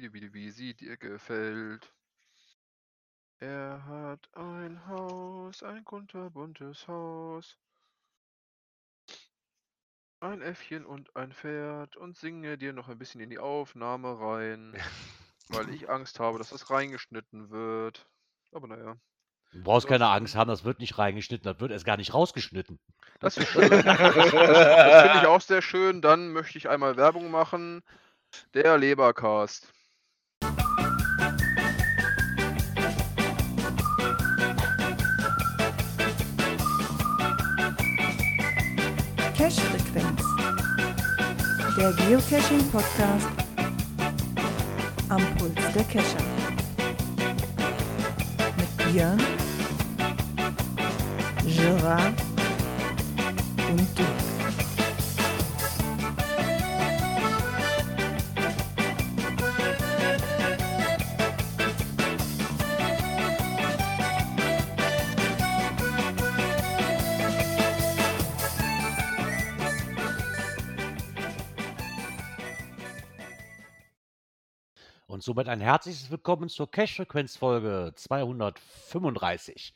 wie, sie dir gefällt. Er hat ein Haus, ein kunterbuntes Haus. Ein Äffchen und ein Pferd und singe dir noch ein bisschen in die Aufnahme rein, weil ich Angst habe, dass das reingeschnitten wird. Aber naja. Du brauchst keine Angst haben, das wird nicht reingeschnitten, das wird erst gar nicht rausgeschnitten. Das, das finde ich auch sehr schön. Dann möchte ich einmal Werbung machen. Der Lebercast. Der Geocaching-Podcast am Puls der Cacher. Mit Björn, Gerard und Dirk. Somit ein herzliches Willkommen zur Cache-Frequenz-Folge 235.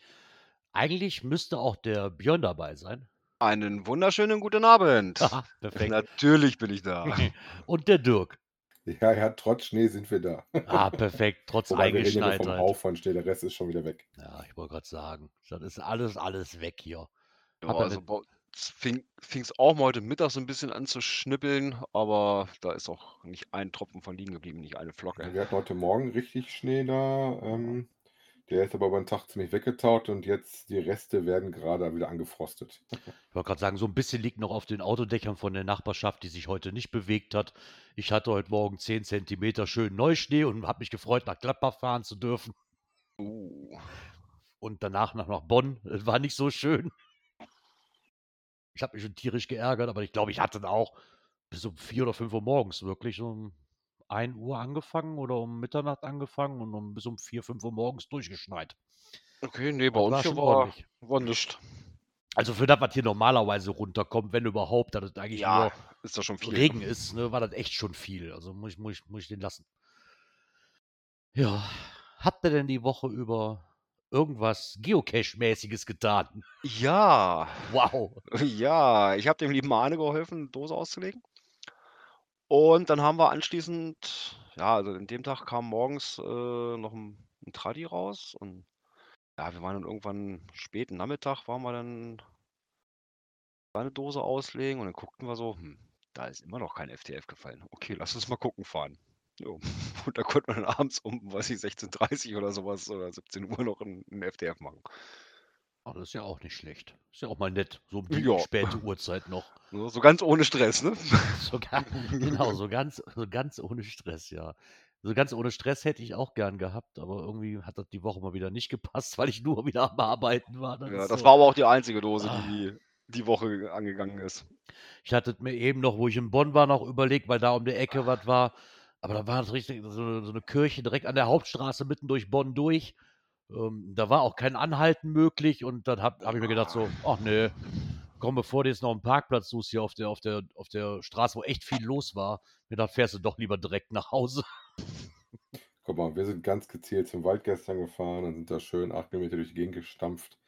Eigentlich müsste auch der Björn dabei sein. Einen wunderschönen guten Abend. Haha, perfekt. Natürlich bin ich da. Und der Dirk. Ja, ja, trotz Schnee sind wir da. Ah, perfekt. Trotz Wobei wir reden Eingeschneitheit. vom Hauch von Schnee, der Rest ist schon wieder weg. Ja, ich wollte gerade sagen, das ist alles, alles weg hier. Er also bei fing es auch mal heute Mittag so ein bisschen an zu schnippeln, aber da ist auch nicht ein Tropfen von liegen geblieben, nicht eine Flocke. Wir hatten heute Morgen richtig Schnee da. Ähm, der ist aber über den Tag ziemlich weggetaut und jetzt die Reste werden gerade wieder angefrostet. Ich wollte gerade sagen, so ein bisschen liegt noch auf den Autodächern von der Nachbarschaft, die sich heute nicht bewegt hat. Ich hatte heute Morgen 10 Zentimeter schön Neuschnee und habe mich gefreut, nach Gladbach fahren zu dürfen. Uh, Und danach noch nach Bonn. Es war nicht so schön. Ich habe mich schon tierisch geärgert, aber ich glaube, ich hatte auch bis um 4 oder 5 Uhr morgens wirklich um 1 Uhr angefangen oder um Mitternacht angefangen und um, bis um 4, 5 Uhr morgens durchgeschneit. okay, nee, bei Das uns war war, ordentlich. war nichts. Also für das, was hier normalerweise runterkommt, wenn überhaupt, dass es eigentlich Ja, nur ist doch schon viel. Regen ist, ne, war das echt schon viel. Also muss ich, muss ich, muss ich den lassen. Ja, habt ihr denn die Woche über irgendwas Geocache-mäßiges getan? Ja, Wow. ja, ich habe dem lieben Arne geholfen, eine Dose auszulegen. Und dann haben wir anschließend, ja, also an dem Tag kam morgens äh, noch ein, ein Traddy raus und ja, wir waren dann irgendwann späten Nachmittag, waren wir dann eine Dose auslegen und dann guckten wir so, hm, da ist immer noch kein FTF gefallen. Okay, lass uns mal gucken fahren. Jo. Und da konnte man dann abends um, weiß ich, 16.30 oder sowas oder 17 Uhr noch ein, ein FTF machen. Oh, das ist ja auch nicht schlecht. Ist ja auch mal nett. So um die Ja. späte Uhrzeit noch. So so ganz ohne Stress, ne? So ga- genau, so ganz, so ganz ohne Stress, ja. So ganz ohne Stress hätte ich auch gern gehabt, aber irgendwie hat das die Woche mal wieder nicht gepasst, weil ich nur wieder am Arbeiten war. Das Ja, das so. war aber auch die einzige Dose, Ah. die die Woche angegangen ist. Ich hatte mir eben noch, wo ich in Bonn war, noch überlegt, weil da um die Ecke was war. Aber da war es richtig so eine, so eine Kirche direkt an der Hauptstraße mitten durch Bonn durch. Ähm, da war auch kein Anhalten möglich und dann habe hab ich mir gedacht so, ach nee, komm, bevor du jetzt noch einen Parkplatz suchst hier auf der, auf der, auf der Straße, wo echt viel los war, mir gedacht, fährst du doch lieber direkt nach Hause. Guck mal, wir sind ganz gezielt zum Wald gestern gefahren und sind da schön acht Kilometer durch die Gegend gestampft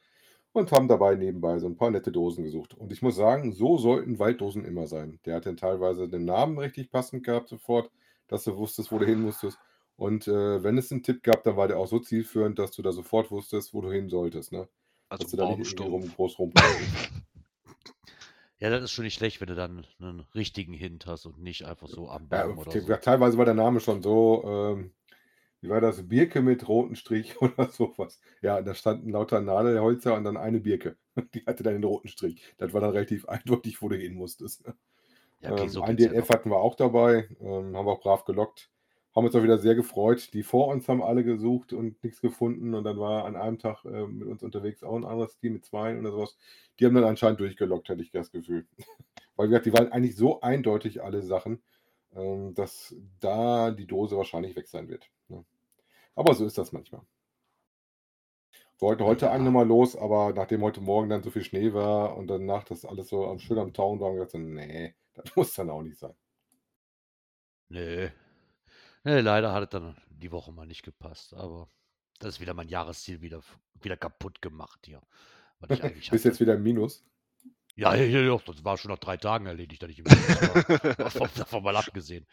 und haben dabei nebenbei so ein paar nette Dosen gesucht. Und ich muss sagen, so sollten Walddosen immer sein. Der hat dann teilweise den Namen richtig passend gehabt sofort, dass du wusstest, wo du hin musstest. Und äh, wenn es einen Tipp gab, dann war der auch so zielführend, dass du da sofort wusstest, wo du hin solltest. Ne? Also Dass du da nicht rum, groß rum. Ja, das ist schon nicht schlecht, wenn du dann einen richtigen Hint hast und nicht einfach so am Ja, Baum oder te- so. ja, teilweise war der Name schon so, ähm, wie war das? Birke mit roten Strich oder sowas. Ja, da standen lauter Nadelholzer und dann eine Birke. Die hatte dann den roten Strich. Das war dann relativ eindeutig, wo du hin musstest. Ja, okay, ähm, so ein ja DNF noch. hatten wir auch dabei, ähm, haben wir auch brav gelockt. Haben uns auch wieder sehr gefreut. Die vor uns haben alle gesucht und nichts gefunden. Und dann war an einem Tag äh, mit uns unterwegs auch ein anderes Team mit zwei oder sowas. Die haben dann anscheinend durchgelockt, hatte ich das Gefühl. Weil wie gesagt, die waren eigentlich so eindeutig alle Sachen, ähm, dass da die Dose wahrscheinlich weg sein wird. Ne? Aber so ist das manchmal. Wir wollten heute Ja. eigentlich nochmal los, aber nachdem heute Morgen dann so viel Schnee war und danach das alles so am schön am Tauen war, haben wir gesagt, nee, das muss dann auch nicht sein. Nee. Ne, leider hat es dann die Woche mal nicht gepasst, aber das ist wieder mein Jahresziel wieder, wieder kaputt gemacht hier. Was ich Bist hatte. jetzt wieder im Minus. Ja, ja, ja, das war schon nach drei Tagen erledigt, dass ich im Minus war. Davon mal abgesehen.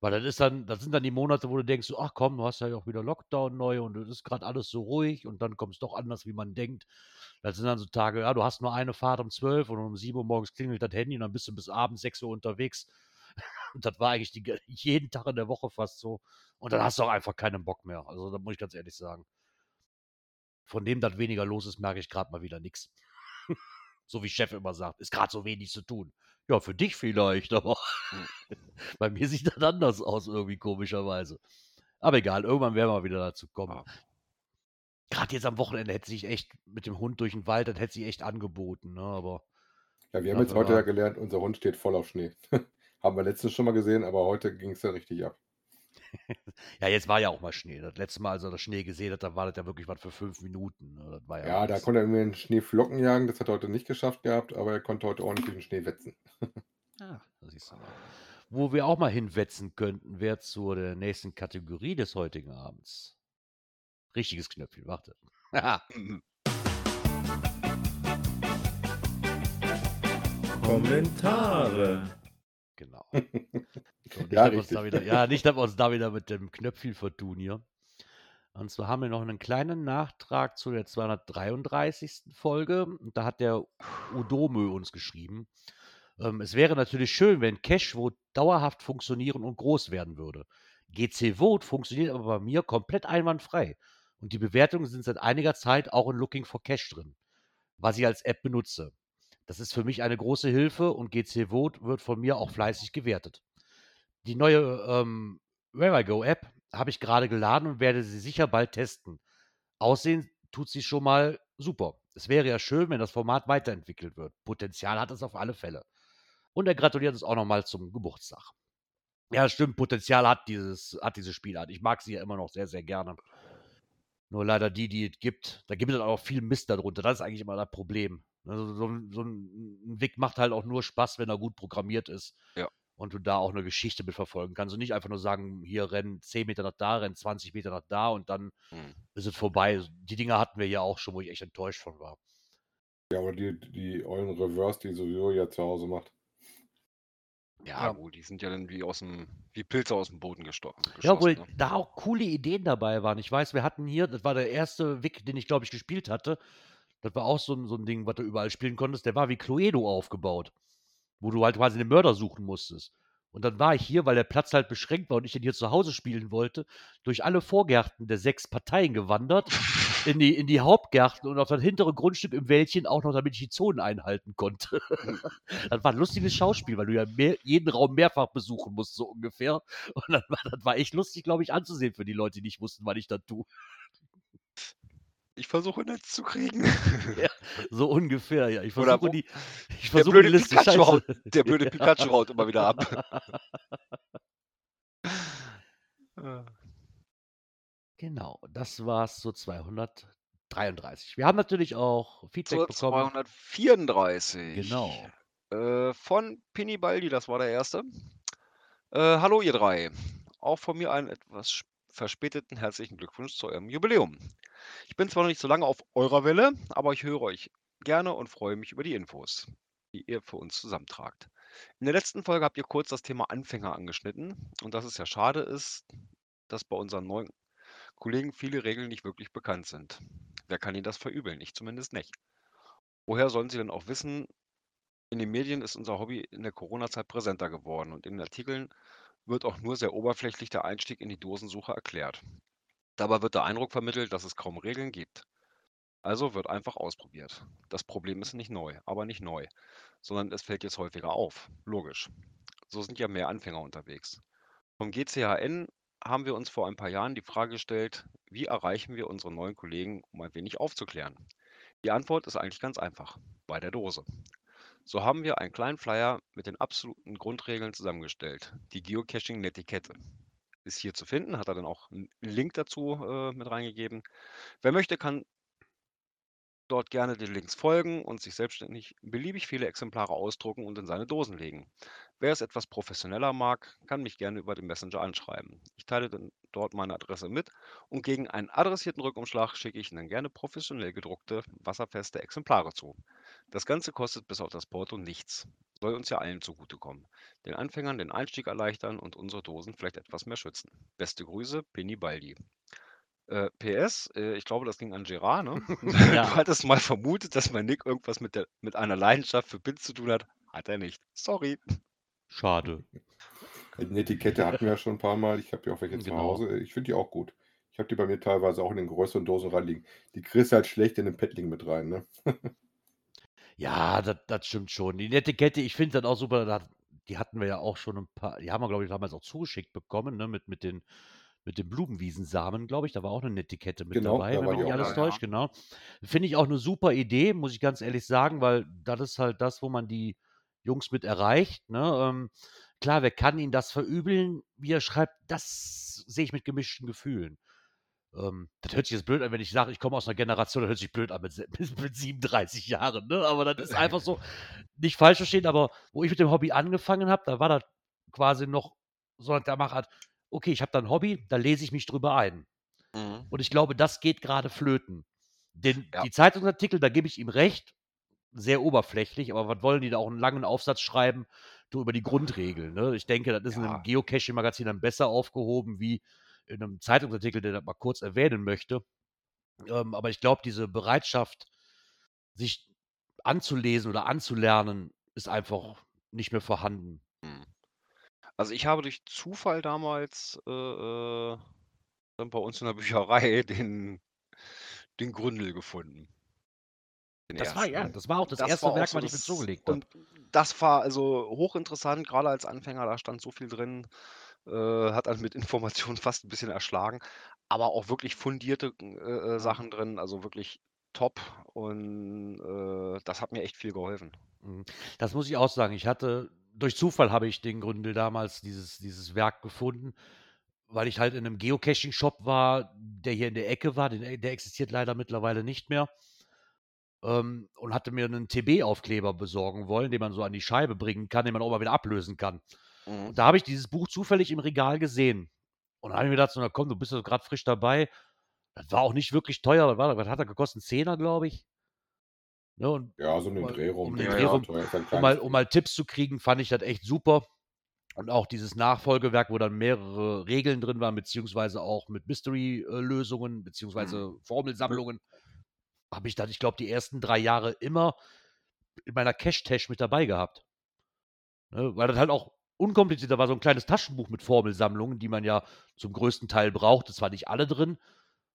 Weil das ist dann, das sind dann die Monate, wo du denkst, so, ach komm, du hast ja auch wieder Lockdown neu und es ist gerade alles so ruhig und dann kommt es doch anders, wie man denkt. Das sind dann so Tage, ja, du hast nur eine Fahrt um 12 und um 7 Uhr morgens klingelt das Handy und dann bist du bis abends 6 Uhr unterwegs. Und das war eigentlich die, jeden Tag in der Woche fast so. Und dann hast du auch einfach keinen Bock mehr. Also da muss ich ganz ehrlich sagen. Von dem, dass weniger los ist, merke ich gerade mal wieder nichts. So wie Chef immer sagt, ist gerade so wenig zu tun. Ja, für dich vielleicht, aber bei mir sieht das anders aus, irgendwie komischerweise. Aber egal, irgendwann werden wir wieder dazu kommen. Ja. Gerade jetzt am Wochenende hätte sich echt mit dem Hund durch den Wald, das hätte sich echt angeboten, ne? Aber Ja, wir haben jetzt heute ja gelernt, unser Hund steht voll auf Schnee. haben wir letztens schon mal gesehen, aber heute ging es ja richtig ab. Ja, jetzt war ja auch mal Schnee. Das letzte Mal, als er das Schnee gesehen hat, da war das ja wirklich was für fünf Minuten. Ne? Das war ja, Ja, da konnte er irgendwie einen Schneeflocken jagen. Das hat er heute nicht geschafft gehabt, aber er konnte heute ordentlich den Schnee wetzen. Ja, das siehst du mal. Wo wir auch mal hinwetzen könnten, wäre zu der nächsten Kategorie des heutigen Abends. Richtiges Knöpfchen, warte. Kommentare. genau. So, Ja, richtig. wieder, ja, nicht, dass wir uns da wieder mit dem Knöpfchen vertun hier. Und zwar haben wir noch einen kleinen Nachtrag zu der 233. Folge. Und da hat der Udomö uns geschrieben. Ähm, es wäre natürlich schön, wenn Cashvote dauerhaft funktionieren und groß werden würde. GC Vote funktioniert aber bei mir komplett einwandfrei. Und die Bewertungen sind seit einiger Zeit auch in Looking for Cash drin, was ich als App benutze. Das ist für mich eine große Hilfe und GC Vote wird von mir auch fleißig gewertet. Die neue ähm, Where I Go App habe ich gerade geladen und werde sie sicher bald testen. Aussehen tut sie schon mal super. Es wäre ja schön, wenn das Format weiterentwickelt wird. Potenzial hat es auf alle Fälle. Und er gratuliert uns auch nochmal zum Geburtstag. Ja, stimmt, Potenzial hat dieses, hat diese Spielart. Ich mag sie ja immer noch sehr, sehr gerne. Nur leider die, die es gibt, da gibt es auch viel Mist darunter. Das ist eigentlich immer das Problem. Also so, ein- so ein Weg macht halt auch nur Spaß, wenn er gut programmiert ist. Ja. Und du da auch eine Geschichte mitverfolgen kannst. Und nicht einfach nur sagen, hier rennen 10 Meter nach da, rennen 20 Meter nach da und dann Hm. ist es vorbei. Die Dinger hatten wir ja auch schon, wo ich echt enttäuscht von war. Ja, aber die, die ollen Reverse, die sowieso ja zu Hause macht. Ja, Ja. gut, die sind ja dann wie aus dem, wie Pilze aus dem Boden gesto Ja, obwohl. Ne? da auch coole Ideen dabei waren. Ich weiß, wir hatten hier, das war der erste Wick, den ich, glaube ich, gespielt hatte. Das war auch so ein, so ein Ding, was du überall spielen konntest. Der war wie Cluedo aufgebaut, wo du halt quasi den Mörder suchen musstest. Und dann war ich hier, weil der Platz halt beschränkt war und ich den hier zu Hause spielen wollte, durch alle Vorgärten der sechs Parteien gewandert, in die, in die Hauptgärten und auf das hintere Grundstück im Wäldchen auch noch, damit ich die Zonen einhalten konnte. das war ein lustiges Schauspiel, weil du ja mehr, jeden Raum mehrfach besuchen musst, so ungefähr. Und dann war, das war echt lustig, glaube ich, anzusehen für die Leute, die nicht wussten, was ich da tue. Ich versuche Netz zu kriegen. So ungefähr, ja. Ich versuche die, ich versuche die Liste Pikachu haut, der blöde Ja. Pikachu haut immer wieder ab. Äh, Genau, das war's zu 233. Wir haben natürlich auch Feedback Zur bekommen. 234. Genau. Äh, von Pinibaldi, das war der erste. Äh, hallo ihr drei. Auch von mir einen etwas verspäteten herzlichen Glückwunsch zu eurem Jubiläum. Ich bin zwar noch nicht so lange auf eurer Welle, aber ich höre euch gerne und freue mich über die Infos, die ihr für uns zusammentragt. In der letzten Folge habt ihr kurz das Thema Anfänger angeschnitten und dass es ja schade ist, dass bei unseren neuen Kollegen viele Regeln nicht wirklich bekannt sind. Wer kann ihnen das verübeln? Ich zumindest nicht. Woher sollen sie denn auch wissen, in den Medien ist unser Hobby in der Corona-Zeit präsenter geworden und in den Artikeln wird auch nur sehr oberflächlich der Einstieg in die Dosensuche erklärt. Dabei wird der Eindruck vermittelt, dass es kaum Regeln gibt. Also wird einfach ausprobiert. Das Problem ist nicht neu, aber nicht neu, sondern es fällt jetzt häufiger auf. Logisch. So sind ja mehr Anfänger unterwegs. Vom GCHN haben wir uns vor ein paar Jahren die Frage gestellt, wie erreichen wir unsere neuen Kollegen, um ein wenig aufzuklären? Die Antwort ist eigentlich ganz einfach, bei der Dose. So haben wir einen kleinen Flyer mit den absoluten Grundregeln zusammengestellt. Die Geocaching-Netiquette ist hier zu finden, hat er dann auch einen Link dazu äh, mit reingegeben. Wer möchte, kann dort gerne den Links folgen und sich selbstständig beliebig viele Exemplare ausdrucken und in seine Dosen legen. Wer es etwas professioneller mag, kann mich gerne über den Messenger anschreiben. Ich teile dann dort meine Adresse mit und gegen einen adressierten Rückumschlag schicke ich Ihnen gerne professionell gedruckte, wasserfeste Exemplare zu. Das Ganze kostet bis auf das Porto nichts. Soll uns ja allen zugutekommen. Den Anfängern den Einstieg erleichtern und unsere Dosen vielleicht etwas mehr schützen. Beste Grüße, Penny Baldi. Äh, PS, äh, ich glaube, das ging an Gerard, ne? Ja. Du hattest mal vermutet, dass mein Nick irgendwas mit, der, mit einer Leidenschaft für Pins zu tun hat. Hat er nicht. Sorry. Schade. Eine Etikette hatten wir ja schon ein paar Mal. Ich habe ja auch welche zu Genau. Hause. Ich finde die auch gut. Ich habe die bei mir teilweise auch in den größeren Dosen reinliegen. Die kriegst du halt schlecht in den Paddling mit rein, ne? Ja, das, das stimmt schon. Die Netiquette, ich finde das auch super. Die hatten wir ja auch schon ein paar, die haben wir, glaube ich, damals auch zugeschickt bekommen, ne? Mit, mit den, mit den Blumenwiesensamen, glaube ich. Da war auch eine Netiquette mit Genau, dabei, da wenn nicht auch alles dabei, ja. täuscht, genau. Finde ich auch eine super Idee, muss ich ganz ehrlich sagen, weil das ist halt das, wo man die Jungs mit erreicht. Ne? Ähm, klar, wer kann ihnen das verübeln, wie er schreibt, das sehe ich mit gemischten Gefühlen. Ähm, das hört sich jetzt blöd an, wenn ich sage, ich komme aus einer Generation, das hört sich blöd an mit, mit, mit 37 Jahren, ne? Aber das ist einfach so, nicht falsch verstehen, aber wo ich mit dem Hobby angefangen habe, da war das quasi noch so der Machart, okay, ich habe da ein Hobby, da lese ich mich drüber ein. Mhm. Und ich glaube, das geht gerade flöten. Den, Ja. Die Zeitungsartikel, da gebe ich ihm recht, sehr oberflächlich, aber was wollen die da auch einen langen Aufsatz schreiben, du über die Grundregeln? Ne? Ich denke, das ist in Ja. einem Geocaching-Magazin dann besser aufgehoben, wie in einem Zeitungsartikel, der das mal kurz erwähnen möchte. Ähm, aber ich glaube, diese Bereitschaft, sich anzulesen oder anzulernen, ist einfach nicht mehr vorhanden. Mhm. Also ich habe durch Zufall damals äh, äh, dann bei uns in der Bücherei den, den Gründel gefunden. Das war ja, ersten. das war auch das, Das erste Werk, so was ich mir zugelegt habe. Und das war also hochinteressant, gerade als Anfänger, da stand so viel drin, äh, hat dann mit Informationen fast ein bisschen erschlagen, aber auch wirklich fundierte äh, äh, Sachen drin, also wirklich top und äh, das hat mir echt viel geholfen. Mhm. Das muss ich auch sagen. Ich hatte, durch Zufall habe ich den Gründel damals dieses, dieses Werk gefunden, weil ich halt in einem Geocaching-Shop war, der hier in der Ecke war. Der existiert leider mittlerweile nicht mehr. Ähm, und hatte mir einen TB-Aufkleber besorgen wollen, den man so an die Scheibe bringen kann, den man auch mal wieder ablösen kann. Mhm. Und da habe ich dieses Buch zufällig im Regal gesehen. Und da habe ich mir gedacht, so, na komm, du bist ja gerade frisch dabei. Das war auch nicht wirklich teuer. Was, war was hat er gekostet? Zehner, glaube ich. Ne, und Ja, so um den Mal- Dreh rum. um den Ja, Dreh ja, rum. um mal, um mal Tipps zu kriegen, fand ich das echt super. Und auch dieses Nachfolgewerk, wo dann mehrere Regeln drin waren, beziehungsweise auch mit Mystery-Lösungen, beziehungsweise Formelsammlungen, habe ich dann, ich glaube, die ersten drei Jahre immer in meiner Cash-Tash mit dabei gehabt. Ne, weil das halt auch unkomplizierter war, so ein kleines Taschenbuch mit Formelsammlungen, die man ja zum größten Teil brauchte. Zwar nicht alle drin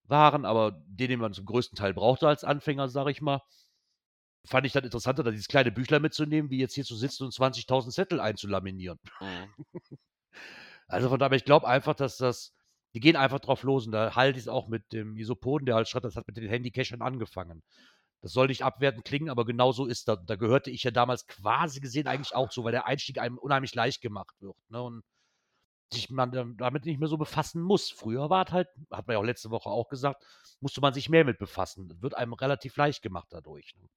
waren, aber den, den man zum größten Teil brauchte als Anfänger, sage ich mal fand ich dann interessanter, da dieses kleine Büchlein mitzunehmen, wie jetzt hier zu sitzen und 20.000 Zettel einzulaminieren. Mhm. Also von daher, ich glaube einfach, dass das, die gehen einfach drauf los und da halte ich es auch mit dem Isopoden, der halt schreibt, das hat mit den Handycachern angefangen. Das soll nicht abwertend klingen, aber genau so ist das. Da gehörte ich ja damals quasi gesehen eigentlich auch zu, weil der Einstieg einem unheimlich leicht gemacht wird. Ne? Und sich man damit nicht mehr so befassen muss. Früher war es halt, hat man ja auch letzte Woche auch gesagt, musste man sich mehr mit befassen. Das wird einem relativ leicht gemacht dadurch. Ne?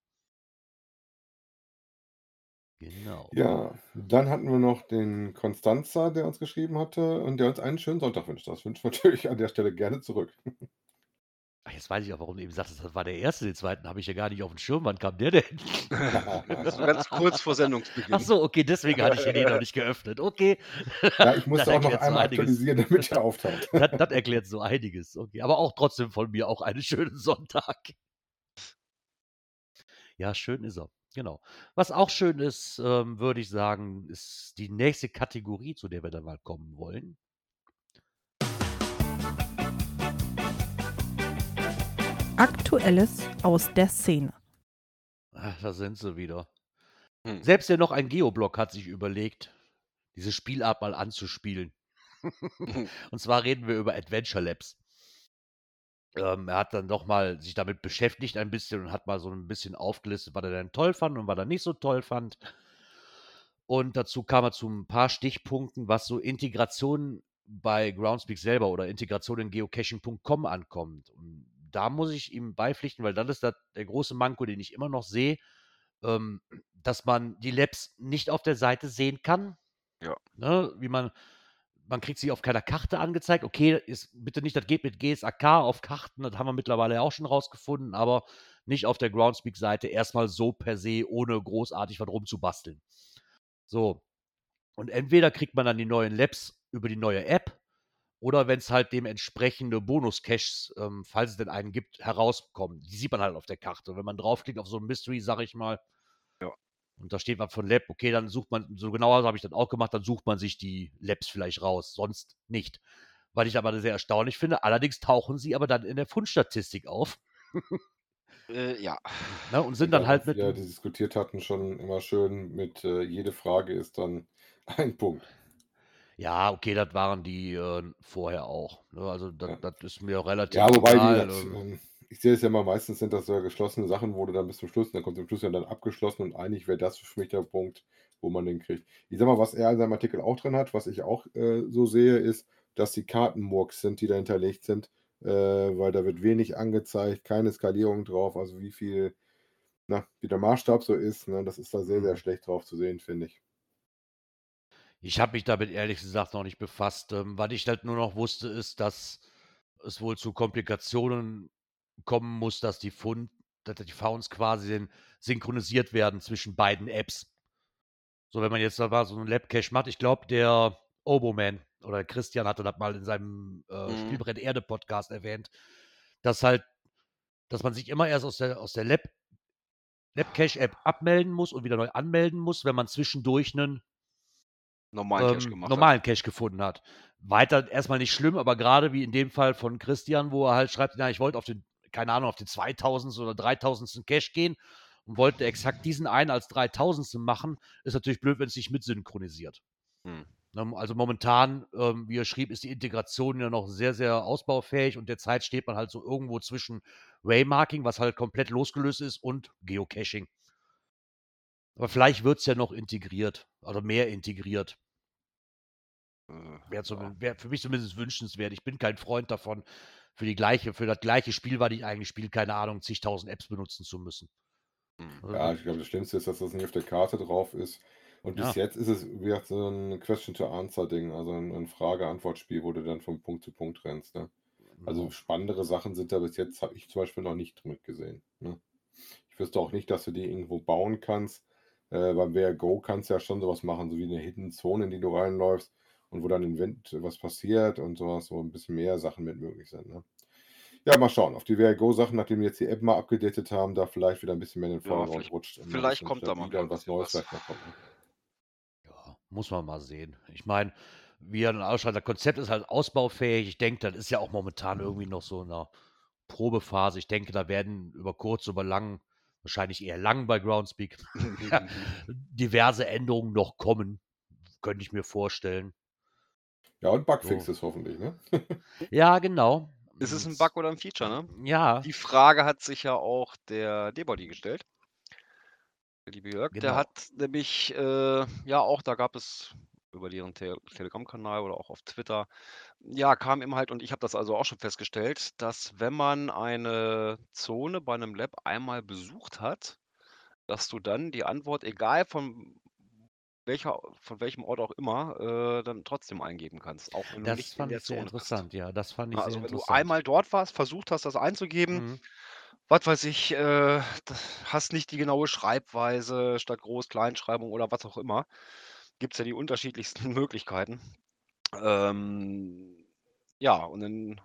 Genau. Ja, dann hatten wir noch den Konstanzer, der uns geschrieben hatte und der uns einen schönen Sonntag wünscht. Das wünschen wir natürlich an der Stelle gerne zurück. Ach, jetzt weiß ich auch, warum du eben sagtest, das war der erste, den zweiten habe ich ja gar nicht auf dem Schirm. Wann kam der denn? So ganz kurz vor Sendungsbeginn. Ach so, okay, deswegen hatte ich den noch nicht geöffnet. Okay. Ja, ich musste Das auch noch so einmal einiges. aktualisieren, damit er auftaucht. Das, das erklärt so einiges. Okay, aber auch trotzdem von mir auch einen schönen Sonntag. Ja, schön ist er. Genau. Was auch schön ist, ähm, würde ich sagen, ist die nächste Kategorie, zu der wir dann mal kommen wollen. Aktuelles aus der Szene. Ach, da sind sie wieder. Hm. Selbst der noch ein Geoblock hat sich überlegt, diese Spielart mal anzuspielen. Und zwar reden wir über Adventure Labs. Ähm, er hat dann doch mal sich damit beschäftigt ein bisschen und hat mal so ein bisschen aufgelistet, was er denn toll fand und was er nicht so toll fand. Und dazu kam er zu ein paar Stichpunkten, was so Integration bei Groundspeak selber oder Integration in geocaching.com ankommt. Und da muss ich ihm beipflichten, weil das ist das, der große Manko, den ich immer noch sehe, ähm, dass man die Labs nicht auf der Seite sehen kann, Ja. Ne, wie man man kriegt sie auf keiner Karte angezeigt. Okay, ist bitte nicht, das geht mit GSAK auf Karten, das haben wir mittlerweile auch schon rausgefunden, aber nicht auf der Groundspeak-Seite erstmal so per se, ohne großartig was rumzubasteln. So. Und entweder kriegt man dann die neuen Labs über die neue App oder wenn es halt dementsprechende Bonus-Caches, ähm, falls es denn einen gibt, herauskommen. Die sieht man halt auf der Karte. Und wenn man draufklickt auf so ein Mystery, sag ich mal. Und da steht was von Lab, okay, dann sucht man, so genauer habe ich das auch gemacht, dann sucht man sich die Labs vielleicht raus, sonst nicht. Weil ich aber sehr erstaunlich finde. Allerdings tauchen sie aber dann in der Fundstatistik auf Äh, ja. ne, und sind Ja, dann halt mit. wir diskutiert hatten, schon immer schön mit äh, jede Frage ist dann ein Punkt. Ja, okay, das waren die äh, vorher auch. Ne? Also das, Ja. das ist mir relativ Ja, wobei, egal. gesagt, ähm, ähm, ich sehe es ja mal, meistens sind das ja geschlossene Sachen, wo du dann bis zum Schluss, dann kommt zum Schluss ja dann abgeschlossen und eigentlich wäre das für mich der Punkt, wo man den kriegt. Ich sag mal, was er in seinem Artikel auch drin hat, was ich auch äh, so sehe, ist, dass die Kartenmurks sind, die da hinterlegt sind, äh, weil da wird wenig angezeigt, keine Skalierung drauf, also wie viel, na, wie der Maßstab so ist, ne, das ist da sehr, sehr Mhm. schlecht drauf zu sehen, finde ich. Ich habe mich damit ehrlich gesagt noch nicht befasst. Ähm, was ich halt nur noch wusste, ist, dass es wohl zu Komplikationen kommen muss, dass die Fund, dass die Founds quasi synchronisiert werden zwischen beiden Apps. So, wenn man jetzt da mal so einen Lab-Cache macht, ich glaube, der Oboman oder Christian hatte das mal in seinem äh, Mhm. Spielbrett Erde Podcast erwähnt, dass halt, dass man sich immer erst aus der, aus der Lab, Lab-Cache-App abmelden muss und wieder neu anmelden muss, wenn man zwischendurch einen Normalen Cache ähm, gemacht normalen Cache gefunden hat. Weiter erstmal nicht schlimm, aber gerade wie in dem Fall von Christian, wo er halt schreibt, ja, ich wollte auf den, keine Ahnung, auf den 2000. oder 3000. Cache gehen und wollte exakt diesen einen als 3000. machen, ist natürlich blöd, wenn es nicht mitsynchronisiert. Hm. Ne, Also momentan, ähm, wie er schrieb, ist die Integration ja noch sehr, sehr ausbaufähig und derzeit steht man halt so irgendwo zwischen Waymarking, was halt komplett losgelöst ist, und Geocaching. Aber vielleicht wird es ja noch integriert, also mehr integriert. Äh, Wäre wär für mich zumindest wünschenswert. Ich bin kein Freund davon, für die gleiche, für das gleiche Spiel, was ich eigentlich spiele, keine Ahnung, zigtausend Apps benutzen zu müssen. Hm. Also Ja, das- ich glaube, das Schlimmste ist, dass das nicht auf der Karte drauf ist. Und bis Ja. jetzt ist es wie gesagt, so ein Question-to-Answer-Ding, also ein, ein Frage-Antwort-Spiel, wo du dann von Punkt zu Punkt rennst. Ne? Also spannendere Sachen sind da bis jetzt, habe ich zum Beispiel noch nicht mitgesehen. Ne? Ich wüsste auch nicht, dass du die irgendwo bauen kannst. Äh, beim VR Go kannst du ja schon sowas machen, so wie eine Hidden Zone, in die du reinläufst und wo dann im Wind was passiert und sowas, wo ein bisschen mehr Sachen mit möglich sind. Ne? Ja, mal schauen. Auf die VR Go Sachen, nachdem wir jetzt die App mal abgedatet haben, da vielleicht wieder ein bisschen mehr in den Ja, Vordergrund vielleicht- rutscht. vielleicht kommt da mal wieder was Neues was. vielleicht noch kommt. Ne? Ja, muss man mal sehen. Ich meine, wie er dann ausschaut, das Konzept ist halt ausbaufähig. Ich denke, das ist ja auch momentan irgendwie noch so in einer Probephase. Ich denke, da werden über kurz, über lang, wahrscheinlich eher lang bei Groundspeak, diverse Änderungen noch kommen. Könnte ich mir vorstellen. Ja, und Bugfixes So. hoffentlich, ne? Ja, genau. Ist es ein Und- Bug oder ein Feature, ne? Ja, Die Frage hat sich ja auch der Debody gestellt. Der liebe Jörg. Der Genau. hat nämlich, äh, ja auch, da gab es über ihren Te Telegram-Kanal oder auch auf Twitter, ja, kam ihm halt, und ich habe das also auch schon festgestellt, dass wenn man eine Zone bei einem Lab einmal besucht hat, dass du dann die Antwort, egal von welcher, von welchem Ort auch immer, äh, dann trotzdem eingeben kannst, auch wenn du das nicht in fand der ich sehr interessant. Ja, das fand ich Na, sehr Also wenn du interessant. einmal dort warst, versucht hast, das einzugeben, Mhm. was weiß ich, äh, hast nicht die genaue Schreibweise statt Groß-Kleinschreibung oder was auch immer, gibt es ja die unterschiedlichsten Möglichkeiten. Ähm, ja, und dann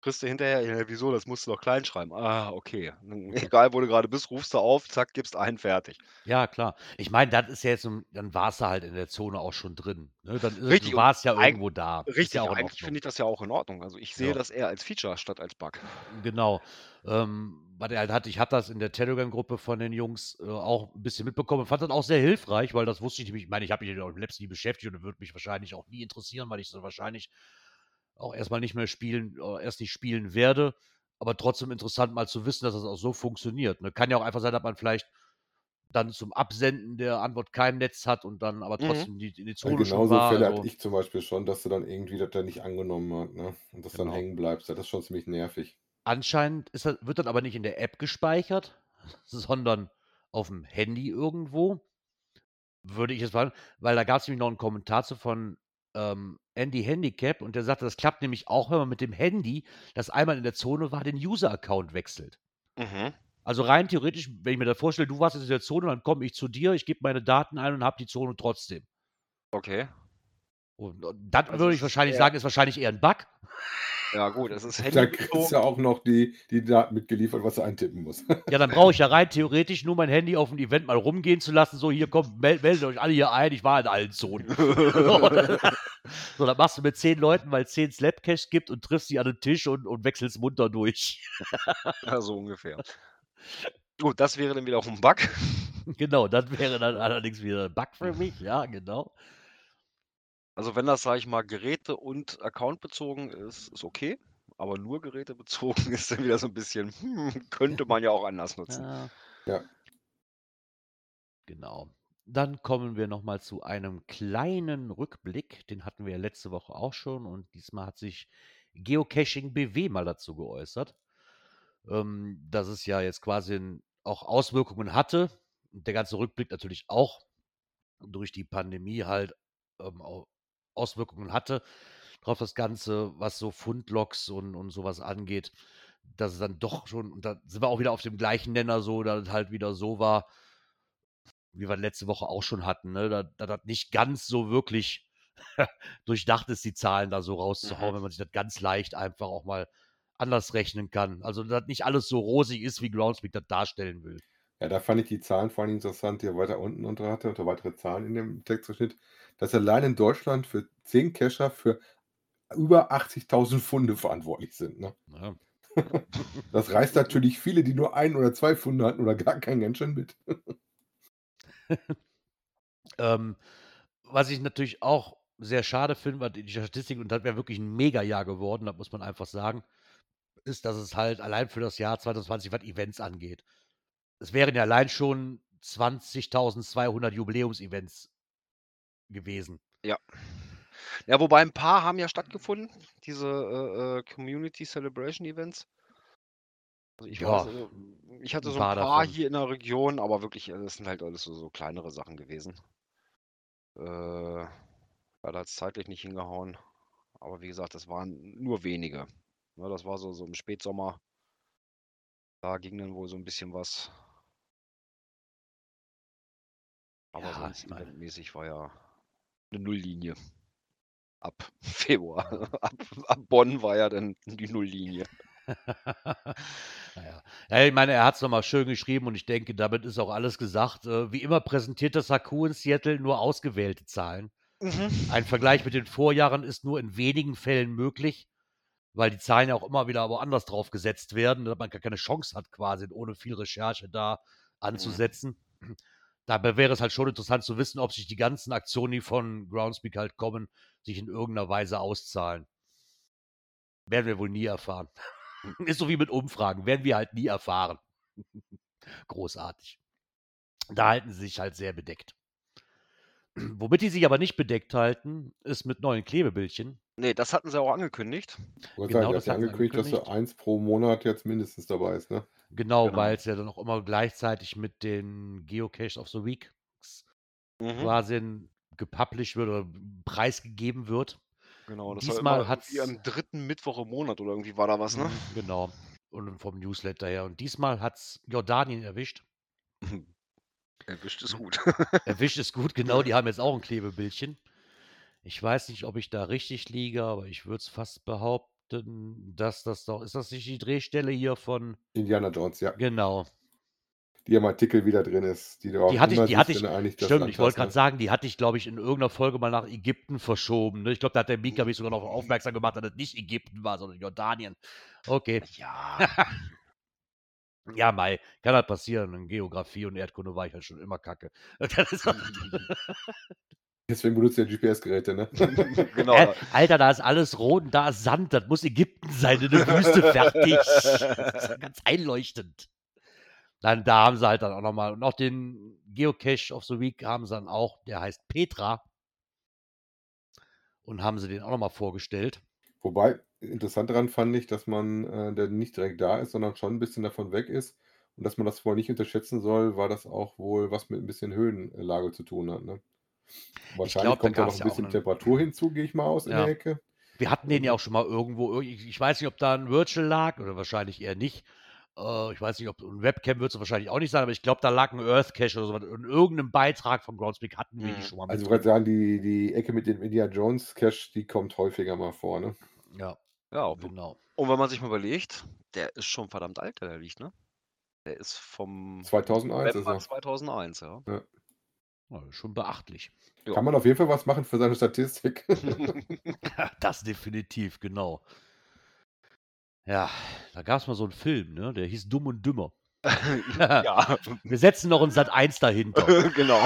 kriegst du hinterher, ja, wieso, das musst du doch klein schreiben. Ah, okay. Egal, wo du gerade bist, rufst du auf, zack, gibst einen fertig. Ja, klar. Ich meine, das ist ja jetzt, dann warst du halt in der Zone auch schon drin. Ne? Dann Richtig, du warst ja irgendwo da. Richtig, ja eigentlich finde ich das ja auch in Ordnung. Also ich sehe Ja. das eher als Feature statt als Bug. Genau. Ähm, was er halt hatte, ich hatte das in der Telegram-Gruppe von den Jungs äh, auch ein bisschen mitbekommen und fand das auch sehr hilfreich, weil das wusste ich nämlich, ich meine, ich habe mich mit Labs nie beschäftigt und würde mich wahrscheinlich auch nie interessieren, weil ich so wahrscheinlich auch erstmal nicht mehr spielen, äh, erst nicht spielen werde. Aber trotzdem interessant mal zu wissen, dass das auch so funktioniert. Ne? Kann ja auch einfach sein, dass man vielleicht dann zum Absenden der Antwort kein Netz hat und dann aber Mhm. trotzdem die, in die Ja, Zone schon genauso war. Fälle Also, hatte ich zum Beispiel schon, dass du dann irgendwie das dann nicht angenommen hat, ne? Und das dann Genau. hängen bleibst. Ja, Das ist schon ziemlich nervig. anscheinend ist das, wird dann aber nicht in der App gespeichert, sondern auf dem Handy irgendwo. würde ich es sagen, weil da gab es nämlich noch einen Kommentar zu von ähm, Andy Handicap und der sagte, das klappt nämlich auch, wenn man mit dem Handy, das einmal in der Zone war, den User-Account wechselt. Mhm. Also rein theoretisch, wenn ich mir da vorstelle, du warst jetzt in der Zone, dann komme ich zu dir, ich gebe meine Daten ein und habe die Zone trotzdem. Okay. Und, und das Also würde ich wahrscheinlich sagen, ist wahrscheinlich eher ein Bug. Ja, gut, es ist Da kriegst du ja auch noch die, die Daten mitgeliefert, was du eintippen musst. Ja, dann brauche ich ja rein theoretisch nur mein Handy auf dem Event mal rumgehen zu lassen. So, hier kommt, mel meldet euch alle hier ein, ich war in allen Zonen. so, dann machst du mit zehn Leuten, weil es zehn Slapcash gibt und triffst die an den Tisch und, und wechselst munter durch. Ja, so ungefähr. Gut, das wäre dann wieder auch ein Bug. genau, das wäre dann allerdings wieder ein Bug für mich. Ja, genau. Also wenn das, sage ich mal, Geräte- und Account-bezogen ist, ist okay. Aber nur gerätebezogen ist dann wieder so ein bisschen, hm, könnte man ja auch anders nutzen. Ja. Ja. Genau. Dann kommen wir noch mal zu einem kleinen Rückblick. Den hatten wir ja letzte Woche auch schon und diesmal hat sich Geocaching BW mal dazu geäußert, ähm, dass es ja jetzt quasi n- auch Auswirkungen hatte. Und der ganze Rückblick natürlich auch durch die Pandemie halt ähm, au- Auswirkungen hatte drauf das Ganze, was so Fundlogs und, und sowas angeht, dass es dann doch schon, und da sind wir auch wieder auf dem gleichen Nenner so, dass es halt wieder so war, wie wir letzte Woche auch schon hatten, ne? da, da das nicht ganz so wirklich durchdacht ist, die Zahlen da so rauszuhauen, Mhm. wenn man sich das ganz leicht einfach auch mal anders rechnen kann. Also, dass nicht alles so rosig ist, wie Groundspeak das darstellen will. Ja, da fand ich die Zahlen vor allem interessant, die er weiter unten unter hatte, unter weitere Zahlen in dem Textverschnitt, dass allein in Deutschland für 10 Cacher für über 80.000 Funde verantwortlich sind. Ne? Ne? Das reißt natürlich viele, die nur ein oder zwei Funde hatten oder gar keinen ganz schön mit. Ähm, was ich natürlich auch sehr schade finde, weil die Statistik, und das wäre wirklich ein Mega-Jahr geworden, das muss man einfach sagen, ist, dass es halt allein für das Jahr 2020, was Events angeht, es wären ja allein schon 20.200 Jubiläumsevents gewesen. Ja. Ja, wobei ein paar haben ja stattgefunden, diese äh, äh, Community Celebration Events. Also ich Ja, weiß, also, ich hatte so ein paar davon. hier in der Region, aber wirklich, äh, das sind halt alles so, so kleinere Sachen gewesen. Äh, leider hat es zeitlich nicht hingehauen. Aber wie gesagt, das waren nur wenige. Ne, das war so, so im Spätsommer. Da ging dann wohl so ein bisschen was. Aber Ja, sonst eventmäßig war ja eine Nulllinie. Ab Februar. Ab, ab Bonn war ja dann die Nulllinie. naja. Ja, ich meine, er hat es nochmal schön geschrieben und ich denke, damit ist auch alles gesagt. Äh, wie immer präsentiert das Haku in Seattle nur ausgewählte Zahlen. Mhm. Ein Vergleich mit den Vorjahren ist nur in wenigen Fällen möglich, weil die Zahlen ja auch immer wieder woanders drauf gesetzt werden, dass man gar keine Chance hat, quasi ohne viel Recherche da Mhm. Dabei wäre es halt schon interessant zu wissen, ob sich die ganzen Aktionen, die von Groundspeak halt kommen, sich in irgendeiner Weise auszahlen. Werden wir wohl nie erfahren. Ist so wie mit Umfragen, werden wir halt nie erfahren. Großartig. Da halten sie sich halt sehr bedeckt. Womit die sich aber nicht bedeckt halten, ist mit neuen Klebebildchen. Nee, das hatten sie auch angekündigt. Wollte Genau, sagen, du das hast ja hatten sie angekündigt, dass du angekündigt. eins pro Monat jetzt mindestens dabei ist, ne? Genau, Genau. weil es ja dann auch immer gleichzeitig mit den Geocache of the Week Mhm. quasi gepublished wird oder preisgegeben wird. Genau, das war Diesmal immer hat's irgendwie am dritten Mittwoch im Monat oder irgendwie war da was, ne? Mhm, genau. Und vom Newsletter her. Und diesmal hat es Jordanien erwischt. Erwischt ist gut. Erwischt ist gut, genau. Die haben jetzt auch ein Klebebildchen. Ich weiß nicht, ob ich da richtig liege, aber ich würde es fast behaupten, dass das doch. Ist das nicht die Drehstelle hier von. Indiana Jones, ja. Genau. Die im Artikel wieder drin ist, die du auch Die hatte ich, die hatte ich, das stimmt, Land ich wollte hast, gerade ne? sagen, die hatte ich, glaube ich, in irgendeiner Folge mal nach Ägypten verschoben. Ne? Ich glaube, da hat der Mika mich sogar noch aufmerksam gemacht, dass es nicht Ägypten war, sondern Jordanien. Okay. Ja. Ja, Mai, kann halt passieren. In Geografie und Erdkunde war ich halt schon immer kacke. Deswegen benutzt ja GPS-Geräte, ne? genau. Äh, Alter, da ist alles rot und da ist Sand. Das muss Ägypten sein, in der Wüste fertig. Das ist ganz einleuchtend. Dann, da haben sie halt dann auch nochmal, und auch den Geocache of the Week haben sie dann auch, der heißt Petra. Und haben sie den auch nochmal vorgestellt. Wobei, interessant daran fand ich, dass man, äh, der nicht direkt da ist, sondern schon ein bisschen davon weg ist Und dass man das wohl nicht unterschätzen soll, weil das auch wohl was mit ein bisschen Höhenlage zu tun hat. Ne? Wahrscheinlich glaub, kommt da noch ein ja bisschen einen- Temperatur hinzu, gehe ich mal aus in Ja. der Ecke. Wir hatten den ja auch schon mal irgendwo. Ich, ich weiß nicht, ob da ein Virtual lag oder wahrscheinlich eher nicht. Äh, ich weiß nicht, ob ein Webcam wird es wahrscheinlich auch nicht sein, aber ich glaube, da lag ein Earth Cache oder so. In irgendeinem Beitrag von Groundspeak hatten wir die Mhm. schon mal Also ich wollte sagen, die, die Ecke mit dem Indiana Jones Cache, die kommt häufiger mal vor. Ne? Ja, Ja, und genau. und wenn man sich mal überlegt, der ist schon verdammt alt, der da liegt, ne? Der ist vom 2001 ist November er. 2001, ja. Ja, schon beachtlich. Kann man auf jeden Fall was machen für seine Statistik. Das definitiv, genau. Ja, da gab es mal so einen Film, ne? Der hieß Dumm und Dümmer. ja, Wir setzen noch ein Sat 1 dahinter. genau.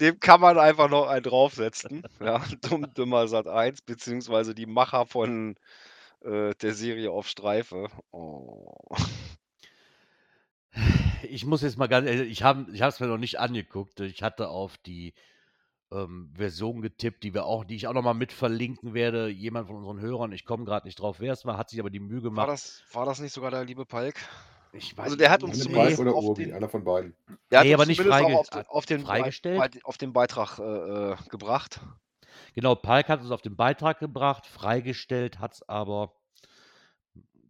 Dem kann man einfach noch einen draufsetzen. Ja, dumm, dümmer Sat 1, beziehungsweise die Macher von äh, der Serie auf Streife. Oh. Ich muss jetzt mal ganz ehrlich, ich habe ich es mir noch nicht angeguckt. Ich hatte auf die ähm, Version getippt, die wir auch, die ich auch noch mal mit verlinken werde. Jemand von unseren Hörern, ich komme gerade nicht drauf, wer es war, hat sich aber die Mühe War, gemacht. das, war das nicht sogar der liebe Palk? ich also der hat uns zumindest oder auf Urbi, den- einer von beiden. Der hat Nee, uns aber nicht freige- auf, den- auf, den, freigestellt? Auf den Beitrag äh, äh, gebracht. Genau, Palk hat es auf den Beitrag gebracht, freigestellt hat es aber,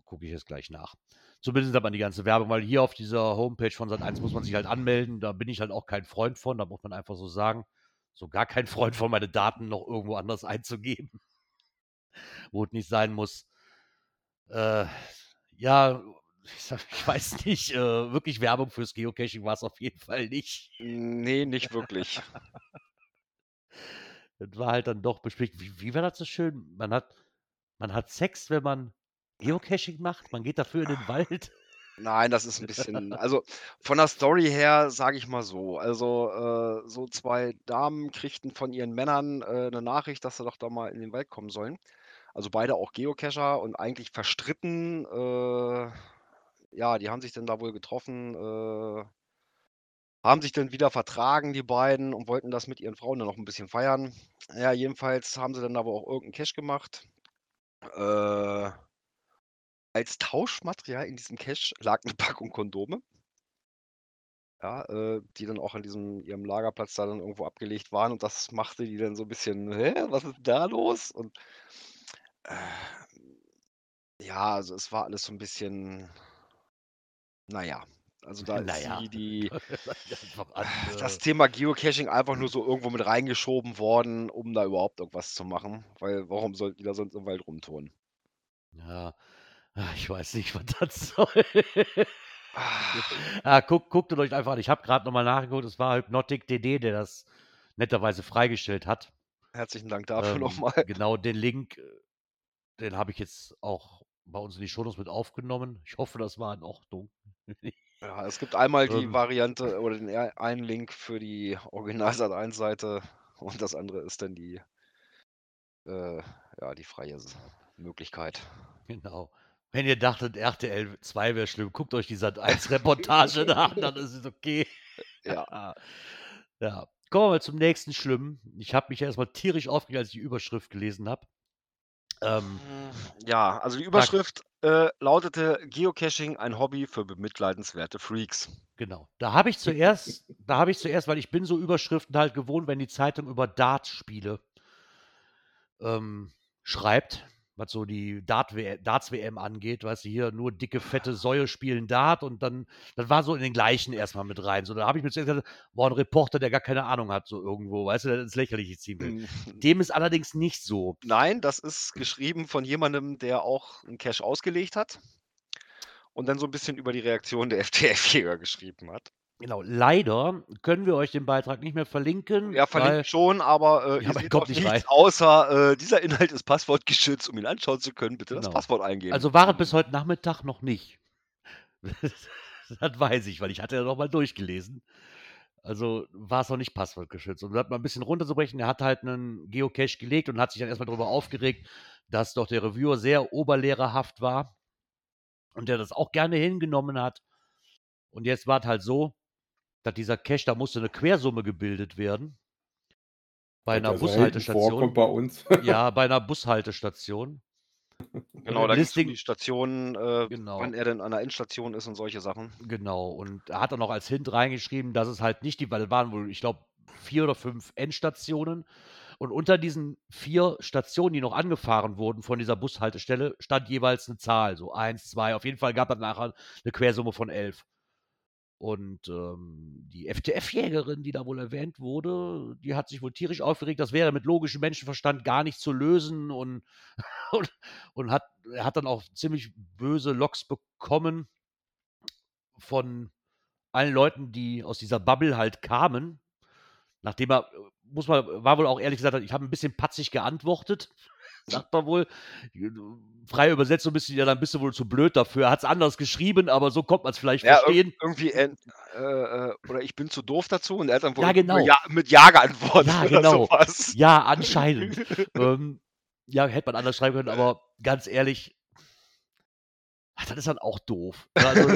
gucke ich jetzt gleich nach. Zumindest aber die ganze Werbung, weil hier auf dieser Homepage von Sat1 muss man sich halt anmelden. Da bin ich halt auch kein Freund von, da muss man einfach so sagen. So gar kein Freund von, meine Daten noch irgendwo anders einzugeben, wo es nicht sein muss. Äh, ja, ich, sag, ich weiß nicht, äh, wirklich Werbung fürs Geocaching war es auf jeden Fall nicht. Nee, nicht wirklich. Das war halt dann doch bespielt. Wie, wie war das so schön? Man hat, man hat Sex, wenn man Geocaching macht. Man geht dafür in den Wald. Nein, das ist ein bisschen, also von der Story her sage ich mal so. Also äh, so zwei Damen kriegten von ihren Männern äh, eine Nachricht, dass sie doch da mal in den Wald kommen sollen. Also beide auch Geocacher und eigentlich verstritten. Äh, ja, die haben sich dann da wohl getroffen, äh, haben sich dann wieder vertragen, die beiden, und wollten das mit ihren Frauen dann noch ein bisschen feiern. Ja, jedenfalls haben sie dann aber auch irgendeinen Cache gemacht. Äh, als Tauschmaterial in diesem Cache lag eine Packung Kondome. Ja, äh, die dann auch an diesem ihrem Lagerplatz da dann irgendwo abgelegt waren und das machte die dann so ein bisschen: „Hä, was ist da los?“ Und, äh, ja, also es war alles so ein bisschen na ja, also da Na ist ja. sie die Einfach das äh, Thema Geocaching einfach nur so irgendwo mit reingeschoben worden, um da überhaupt irgendwas zu machen, weil warum sollten die da sonst im Wald rumtouren? ja, Ah, ich weiß nicht, was das soll. Ah, guck, guckt euch einfach an. Ich habe gerade nochmal nachgeguckt. Es war Hypnotic DD, der das netterweise freigestellt hat. herzlichen Dank dafür Ähm, nochmal. Genau, den Link, äh, den habe ich jetzt auch bei uns in die Shownotes mit aufgenommen. Ich hoffe, das war in Ordnung. Ja, es gibt einmal die Ähm. Variante oder den e- einen Link für die Original Sat 1 Seite und das andere ist dann die, äh, ja, die freie Möglichkeit. Genau. Wenn ihr dachtet, RTL 2 wäre schlimm, guckt euch die Sat1-Reportage da an, dann ist es okay. Ja. ja. Kommen wir mal zum nächsten Schlimmen. Ich habe mich erstmal tierisch aufgeregt, als ich die Überschrift gelesen habe. Ähm, Ja, also die Überschrift äh, lautete Geocaching ein Hobby für bemitleidenswerte Freaks. genau. Da habe ich zuerst, da habe ich zuerst, weil ich bin so Überschriften halt gewohnt, wenn die Zeitung über Darts-Spiele ähm, schreibt, was so die Dart Darts-WM angeht, weißt du, hier nur dicke, fette Säue spielen Dart und dann, das war so in den gleichen erstmal mit rein. So, da habe ich mir zuerst gedacht, boah, ein Reporter, der gar keine Ahnung hat, so irgendwo, weißt du, der ins Lächerliche ziehen will. Dem ist allerdings nicht so. Nein, das ist geschrieben von jemandem, der auch einen Cache ausgelegt hat und dann so ein bisschen über die Reaktion der FTF-Jäger geschrieben hat. Genau, leider können wir euch den Beitrag nicht mehr verlinken. Ja, verlinkt schon, aber äh, Ja, aber kommt nicht nichts rein. außer äh, dieser Inhalt ist passwortgeschützt. Um ihn anschauen zu können, bitte das Genau. Passwort eingeben. also war es bis heute Nachmittag noch nicht. das weiß ich, weil ich hatte ja noch mal durchgelesen. Also war es noch nicht passwortgeschützt. Und um das mal ein bisschen runterzubrechen, er hat halt einen Geocache gelegt und hat sich dann erstmal darüber aufgeregt, dass doch der Reviewer sehr oberlehrerhaft war und der das auch gerne hingenommen hat. Und jetzt war es halt so, dass dieser Cache, da musste eine Quersumme gebildet werden. Bei einer selten Bushaltestation. Vorkommt bei uns. Ja, bei einer Bushaltestation. Genau, da Listing die Stationen, äh, Genau. wann er denn an der Endstation ist und solche Sachen. Genau, und er hat dann auch als Hint reingeschrieben, dass es halt nicht die weil es waren wohl, ich glaube, 4 oder 5 Endstationen. Und unter diesen 4 Stationen, die noch angefahren wurden von dieser Bushaltestelle, stand jeweils eine Zahl, so 1, 2. Auf jeden Fall gab es nachher eine Quersumme von 11. Und, ähm, die FTF-Jägerin, die da wohl erwähnt wurde, die hat sich wohl tierisch aufgeregt, das wäre mit logischem Menschenverstand gar nicht zu lösen und und und hat hat dann auch ziemlich böse Loks bekommen von allen Leuten, die aus dieser Bubble halt kamen. Nachdem er, äh, muss man war wohl auch ehrlich gesagt, ich habe 'n bisschen patzig geantwortet, sagt man wohl. Freie Übersetzung bisschen: „Ja, dann bist du wohl zu blöd dafür.“ Er hat's anders geschrieben, aber so konnte man's vielleicht Ja, verstehen. irgendwie äh, äh, oder ich bin zu doof dazu und er hat dann wohl Ja, mit genau. Ja mit Ja geantwortet Ja, genau. Ja, anscheinend. Ähm, ja, hätte man anders schreiben können, aber ganz ehrlich ach, das ist dann auch doof. Also,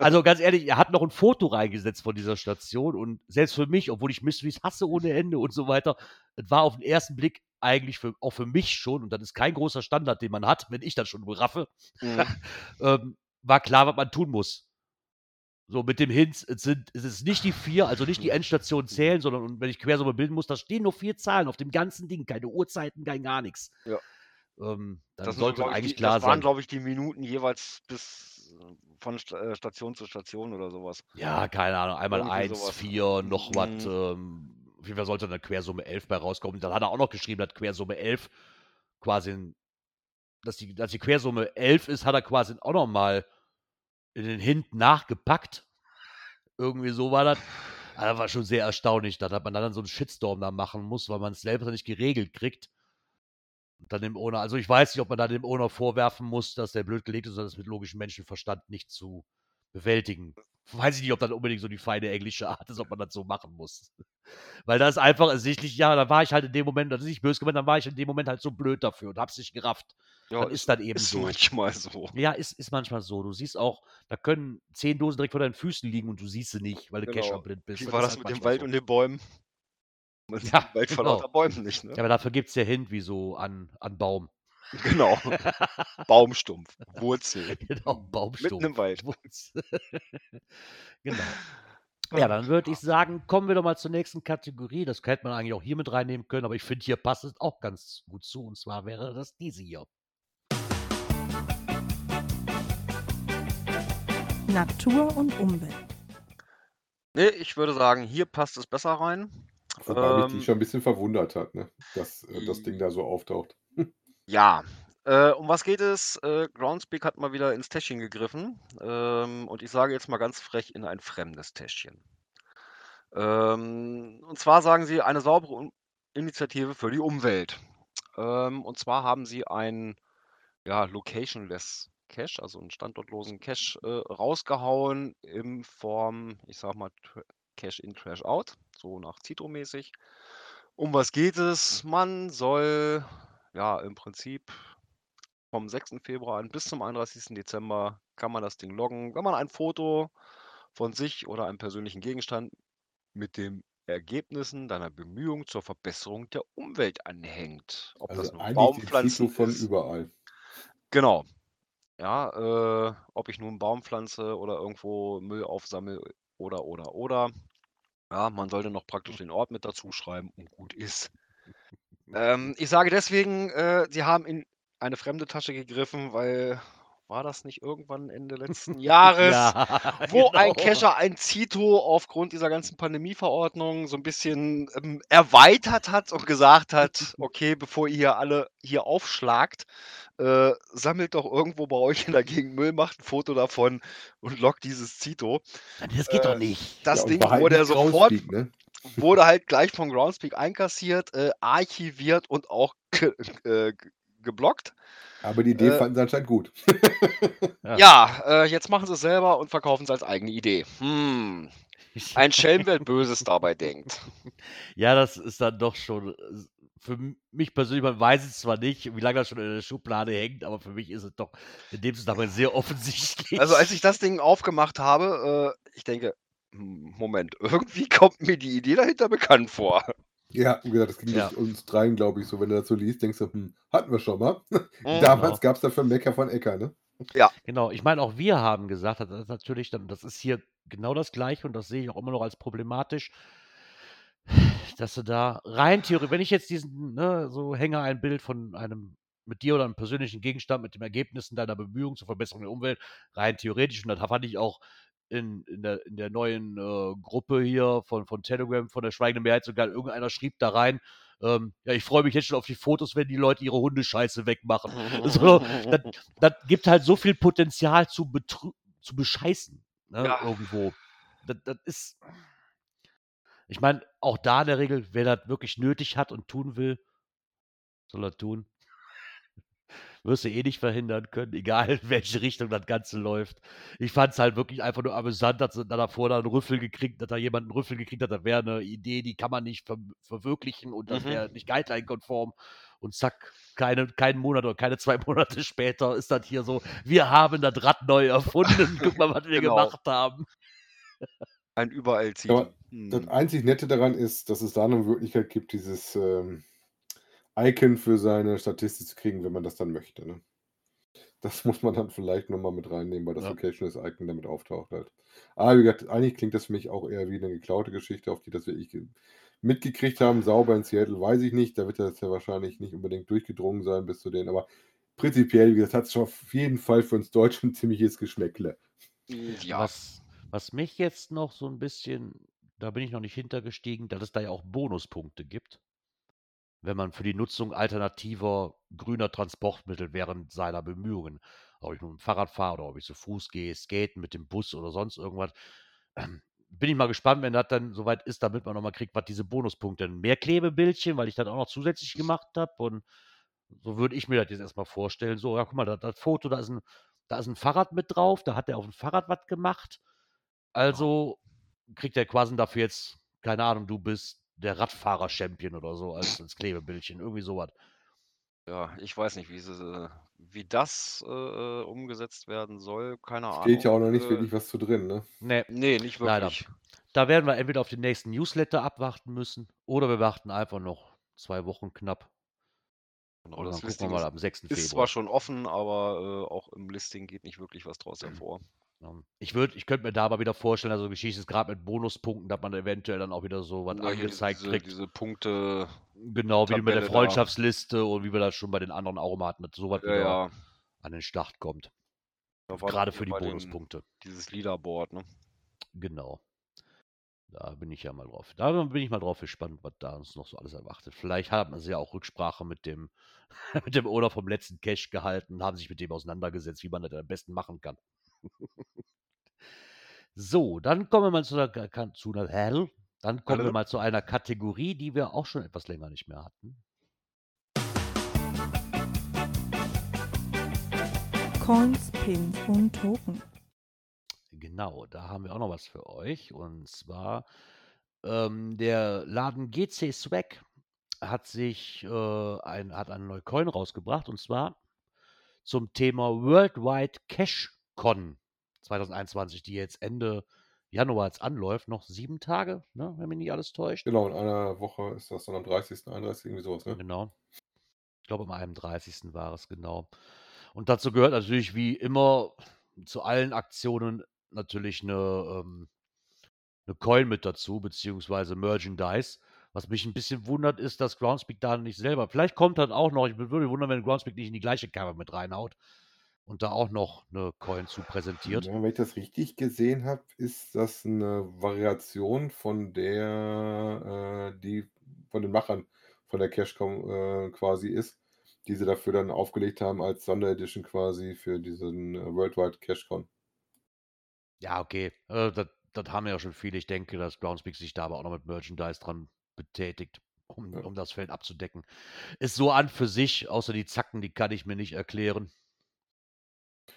also, ganz ehrlich, er hat noch 'n Foto reingesetzt von dieser Station und selbst für mich, obwohl ich Mysteries hasse ohne Ende und so weiter, es war auf 'n ersten Blick eigentlich für auch für mich schon, und das ist kein großer Standard, den man hat, wenn ich das schon raffe, Mhm. ähm, war klar, was man tun muss. So mit dem Hint, es sind es ist nicht die 4, also nicht die Endstationen zählen, sondern und wenn ich Quersumme bilden muss, da stehen nur 4 Zahlen auf dem ganzen Ding, keine Uhrzeiten, kein gar nix. Ja. Ähm, dann Das sind so, sollte ich, eigentlich die klar das waren, sein. glaube ich, die Minuten jeweils bis von Sta äh, Station zu Station oder so was. Ja, keine Ahnung, einmal Irgendwie 1, so was. 4, noch was, Mhm. ähm, auf jeden Fall sollte 'ne Quersumme 11 bei rauskommen. Dann hat er auch noch geschrieben, dass Quersumme 11 quasi dass die dass die Quersumme 11 ist, hat er quasi auch noch mal in den Hint nachgepackt. Irgendwie so war das. Ah, das war schon sehr erstaunlich, dass man dann so 'n Shitstorm da machen muss, weil man's selber nicht geregelt kriegt. Dann dem Owner also, ich weiß nicht, ob man da dem Owner vorwerfen muss, dass der blöd gelegt ist oder das mit logischem Menschenverstand nicht zu bewältigen. Weiß ich nicht, ob das unbedingt so die feine englische Art ist, ob man das so machen muss. Weil da ist einfach ersichtlich ja, da war ich halt in dem Moment das ist nicht böse gemeint, dann war ich in dem Moment halt so blöd dafür und habe es nicht gerafft. Ja, Das ist dann eben ist so. manchmal so. Ja, ist ist manchmal so. Du siehst auch, da können 10 Dosen direkt vor deinen Füßen liegen und du siehst sie nicht, weil du Genau. Kescherblind bist. Wie Das war ist das halt mit dem Wald so. und den Bäumen? Man sieht Ja, Wald vor genau. lauter Bäumen nicht, ne? Ja, aber dafür gibt's ja Hint wie so an an Baum. Genau. Baumstumpf, Wurzel. Genau, Baumstumpf. Mitten im Wald. Wurzel. Genau. Ja, dann würde ich sagen, kommen wir doch mal zur nächsten Kategorie. Das hätte man eigentlich auch hier mit reinnehmen können, aber ich finde, hier passt es auch ganz gut zu. Und zwar wäre das diese hier. Natur und Umwelt. Ne, ich würde sagen, hier passt es besser rein. Wobei mich die Ähm schon 'n bisschen verwundert hat, ne, dass, äh, das Ding da so auftaucht. Ja, äh, um was geht es? Äh, Groundspeak hat mal wieder ins Täschchen gegriffen, ähm, und ich sage jetzt mal ganz frech, in ein fremdes Täschchen. Ähm, und zwar sagen sie: „Eine saubere Initiative für die Umwelt.“ Ähm, und zwar haben sie einen, ja, locationless Cache, also 'n standortlosen Cache, äh, rausgehauen in Form, ich sage mal, Tra Cache in, Trash out, so nach Zito-mäßig. Um was geht es? Man soll, ja, im Prinzip vom 6. Februar an bis zum 31. Dezember kann man das Ding loggen, wenn man ein Foto von sich oder einem persönlichen Gegenstand mit den Ergebnissen deiner Bemühungen zur Verbesserung der Umwelt anhängt. Ob das Also, nun eigentlich den Baumpflanzen von ist überall. Genau. Ja, äh, ob ich nun 'n Baum pflanze oder irgendwo Müll aufsammle oder, oder, oder. Ja, man sollte noch praktisch den Ort mit dazu schreiben und gut ist. Ähm, ich sage deswegen, äh, sie haben in eine fremde Tasche gegriffen, weil war das nicht irgendwann Ende letzten Jahres, Ja, wo ein genau. Cacher ein Zito aufgrund dieser ganzen Pandemieverordnung so 'n bisschen, ähm, erweitert hat und gesagt hat: „Okay, bevor ihr hier alle hier aufschlagt, äh, sammelt doch irgendwo bei euch in der Gegend Müll, macht 'n Foto davon und loggt dieses Zito.“ Ja, das geht doch Äh, nicht. das Ja, Ding wurde ja sofort ne? wurde halt gleich von Groundspeak einkassiert, äh, archiviert und auch äh, geblockt. Aber die Idee Äh fanden sie anscheinend gut. Ja. Ja, äh, jetzt machen sie's selber und verkaufen's als eigene Idee. Hm. Ein Schelm, wer Böses dabei denkt. Ja, das ist dann doch schon äh, für mich persönlich man weiß es zwar nicht, wie lange das schon in der Schublade hängt, aber für mich ist es doch in dem Zusammenhang sehr offensichtlich. Also, als ich das Ding aufgemacht habe, äh, ich denke: „Hm, Moment, irgendwie kommt mir die Idee dahinter bekannt vor.“ Ja, wie gesagt, das ging Ja. durch uns dreien, glaube ich, so. Wenn du das so liest, denkst du, hm, hatten wir schon mal. Mhm. Damals Genau. gab es dafür Mecker von Ecker, ne? Genau, ich meine, auch wir haben gesagt, das ist natürlich dann, das ist hier genau das Gleiche und das sehe ich auch immer noch als problematisch, dass du da rein theoretisch, wenn ich jetzt diesen, ne, so hänge ein Bild von einem mit dir oder einem persönlichen Gegenstand mit den Ergebnissen deiner Bemühungen zur Verbesserung der Umwelt, rein theoretisch, und das fand ich auch in, in, der, in der neuen äh, Gruppe hier von, von Telegram, von der Schweigende Mehrheit sogar, irgendeiner schrieb da rein, ähm, ja, ich freue mich jetzt schon auf die Fotos, wenn die Leute ihre Hundescheiße wegmachen. So, das, das gibt halt so viel Potenzial zu, betrü zu bescheißen, ne, Ja. irgendwo. Das, das ist. Ich meine, auch da in der Regel, wer das wirklich nötig hat und tun will, soll er tun. Wirst du eh nicht verhindern können, egal in welche Richtung das Ganze läuft. Ich fand es halt wirklich einfach nur amüsant, dass da davor da einen Rüffel gekriegt, dass da jemand einen Rüffel gekriegt hat. Das wäre eine Idee, die kann man nicht ver verwirklichen und das Mhm. wäre nicht guideline-konform. Und zack, keine, keinen Monat oder keine zwei Monate später ist das hier so, wir haben das Rad neu erfunden. Guck mal, was wir Genau. gemacht haben. Ein überall ziehen. Das Hm. einzig Nette daran ist, dass es da eine Möglichkeit gibt, dieses ähm, Icon für seine Statistik zu kriegen, wenn man das dann möchte. Ne? Das muss man dann vielleicht nochmal mit reinnehmen, weil das Ja. Locationist Icon damit auftaucht halt. Aber wie gesagt, eigentlich klingt das für mich auch eher wie eine geklaute Geschichte, auf die das wirklich ge- mitgekriegt haben. Sauber in Seattle weiß ich nicht. Da wird das ja wahrscheinlich nicht unbedingt durchgedrungen sein bis zu denen. Aber prinzipiell, wie gesagt, hat es schon auf jeden Fall für uns Deutschen ein ziemliches Geschmäckle. Ja. Was, was mich jetzt noch so ein bisschen, da bin ich noch nicht hintergestiegen, dass es da ja auch Bonuspunkte gibt, wenn man für die Nutzung alternativer grüner Transportmittel während seiner Bemühungen, ob ich mit dem Fahrrad fahre oder ob ich zu Fuß gehe, skaten mit dem Bus oder sonst irgendwas, bin ich mal gespannt, wenn das dann soweit ist, damit man nochmal kriegt, was diese Bonuspunkte. Mehr Klebebildchen, weil ich das auch noch zusätzlich gemacht habe und so würde ich mir das jetzt erstmal vorstellen. So, ja, guck mal, das, das Foto, da ist, ein, da ist ein Fahrrad mit drauf, da hat er auf dem Fahrrad was gemacht. Also kriegt er quasi dafür jetzt, keine Ahnung, du bist der Radfahrer-Champion oder so als, als Klebebildchen, irgendwie sowas. Ja, ich weiß nicht, wie, sie, äh, wie das äh, umgesetzt werden soll. Keine Ahnung. Steht ja auch noch nicht Äh, wirklich was zu drin, ne? Nee, Nee, nicht Leider. wirklich. da werden wir entweder auf den nächsten Newsletter abwarten müssen oder wir warten einfach noch zwei Wochen knapp. Genau, Oder das dann gucken wir mal ist, am 6. ist zwar Februar. schon offen, aber äh, auch im Listing geht nicht wirklich was draus Mhm. hervor. Ja. Ich ich könnte mir da aber wieder vorstellen, also Geschichte ist gerade mit Bonuspunkten, dass man eventuell dann auch wieder so was hier angezeigt diese, kriegt. diese Punkte, Genau, wie mit der Tabelle da. Freundschaftsliste und wie wir das schon bei den anderen auch hatten, dass sowas ja, wieder ja. an den Start kommt. Gerade für die bei den- Bonuspunkte. Dieses Leaderboard, ne? Genau. Da bin ich ja mal drauf. Da bin ich mal drauf gespannt, was da uns noch so alles erwartet. Vielleicht haben sie ja auch Rücksprache mit dem, mit dem Owner vom letzten Cache gehalten, haben sich mit dem auseinandergesetzt, wie man das am besten machen kann. So, dann kommen wir mal zu einer, zu einer Hell. Dann kommen wir mal zu einer Kategorie, die wir auch schon etwas länger nicht mehr hatten. Coins, Pins und Token. Genau, da haben wir auch noch was für euch. Und zwar ähm, der Laden GC Swag hat sich äh, ein, hat eine neue Coin rausgebracht und zwar zum Thema Worldwide Cash Con 2021, die jetzt Ende Januar jetzt anläuft. Noch sieben Tage, ne, wenn mich nicht alles täuscht. Genau, in einer Woche ist das dann am 30., 31. irgendwie sowas, ne? Genau. Ich glaube, am 31. war es genau. Und dazu gehört natürlich wie immer zu allen Aktionen natürlich eine, ähm, eine Coin mit dazu, beziehungsweise Merchandise. Was mich ein bisschen wundert, ist, dass Groundspeak da nicht selber. Vielleicht kommt das auch noch. Ich würde mich wundern, wenn Groundspeak nicht in die gleiche Cover mit reinhaut und da auch noch eine Coin zu präsentiert. Ja, wenn ich das richtig gesehen habe, ist das eine Variation von der, äh, die von den Machern von der Cashcom äh, quasi ist, die sie dafür dann aufgelegt haben als Sonderedition quasi für diesen äh, Worldwide Cashcon. Ja, okay. Äh, das, das haben ja schon viele. Ich denke, dass Groundspeak sich da aber auch noch mit Merchandise dran betätigt, um, Ja. um das Feld abzudecken. Ist so an für sich, außer die Zacken, die kann ich mir nicht erklären.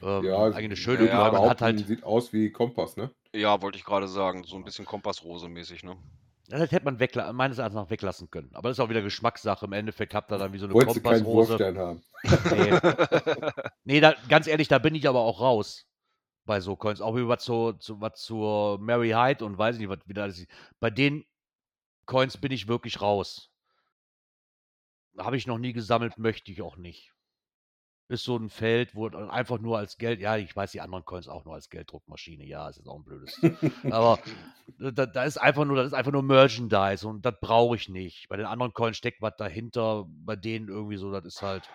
Ähm, Ja, eigentlich eine schöne ja, Coin. Man hat halt, sieht aus wie Kompass, ne? Ja, wollte ich gerade sagen. So ein bisschen Kompassrose-mäßig, ne? Ja, das hätte man wegla meines Erachtens nach weglassen können. Aber das ist auch wieder Geschmackssache. Im Endeffekt habt ihr dann wie so eine Wolltest du keinen Kompassrose. Haben? Nee, nee da, ganz ehrlich, da bin ich aber auch raus bei so Coins. Auch wie was zur, zu, was zur Mary Hyde und weiß ich nicht, was wieder alles ist. Bei denen Coins bin ich wirklich raus. Habe ich noch nie gesammelt, möchte ich auch nicht. Ist so ein Feld, wo einfach nur als Geld ja, ich weiß die anderen Coins auch nur als Gelddruckmaschine. Ja, ist auch ein blödes aber da da ist einfach nur das ist einfach nur Merchandise und das brauche ich nicht. Bei den anderen Coins steckt was dahinter, bei denen irgendwie so, das ist halt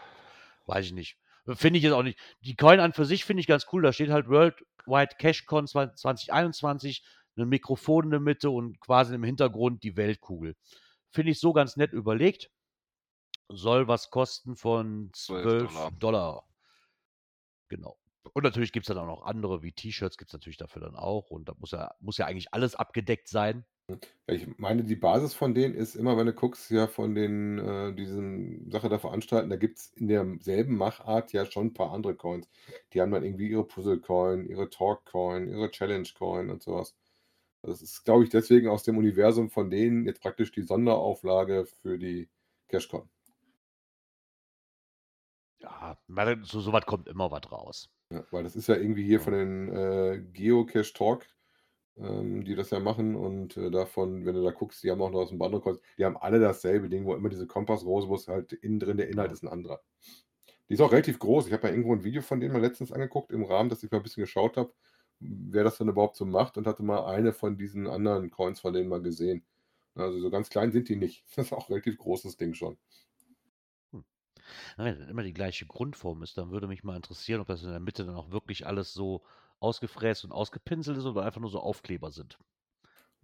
weiß ich nicht. Finde ich jetzt auch nicht. Die Coin an für sich finde ich ganz cool. Da steht halt Worldwide CashCon 2021, ein Mikrofon in der Mitte und quasi im Hintergrund die Weltkugel. Finde ich so ganz nett überlegt. Soll was kosten von 12 $12. Dollar. Genau. Und natürlich gibt es dann auch noch andere, wie T-Shirts gibt es natürlich dafür dann auch. Und da muss ja, muss ja eigentlich alles abgedeckt sein. Ja, ich meine, die Basis von denen ist immer, wenn du guckst, ja von den, äh, diesen Sache da veranstalten, da gibt es in derselben Machart ja schon ein paar andere Coins. Die haben dann irgendwie ihre Puzzle-Coin, ihre Talk-Coin, ihre Challenge-Coin und sowas. Das ist, glaube ich, deswegen aus dem Universum von denen jetzt praktisch die Sonderauflage für die CashCon. Ja, so, so was kommt immer was raus. Ja, weil das ist ja irgendwie hier von den äh, Geocache Talk, ähm, die das ja machen und äh, davon, wenn du da guckst, die haben auch noch aus dem Coins, die haben alle dasselbe Ding, wo immer diese Kompassrose, wo es halt innen drin der Inhalt ist ein anderer. Die ist auch relativ groß. Ich habe ja irgendwo ein Video von denen mal letztens angeguckt, im Rahmen, dass ich mal ein bisschen geschaut habe, wer das dann überhaupt so macht und hatte mal eine von diesen anderen Coins von denen mal gesehen. Also so ganz klein sind die nicht. Das ist auch ein relativ großes Ding schon. Wenn das immer die gleiche Grundform ist, dann würde mich mal interessieren, ob das in der Mitte dann auch wirklich alles so ausgefräst und ausgepinselt ist oder einfach nur so Aufkleber sind.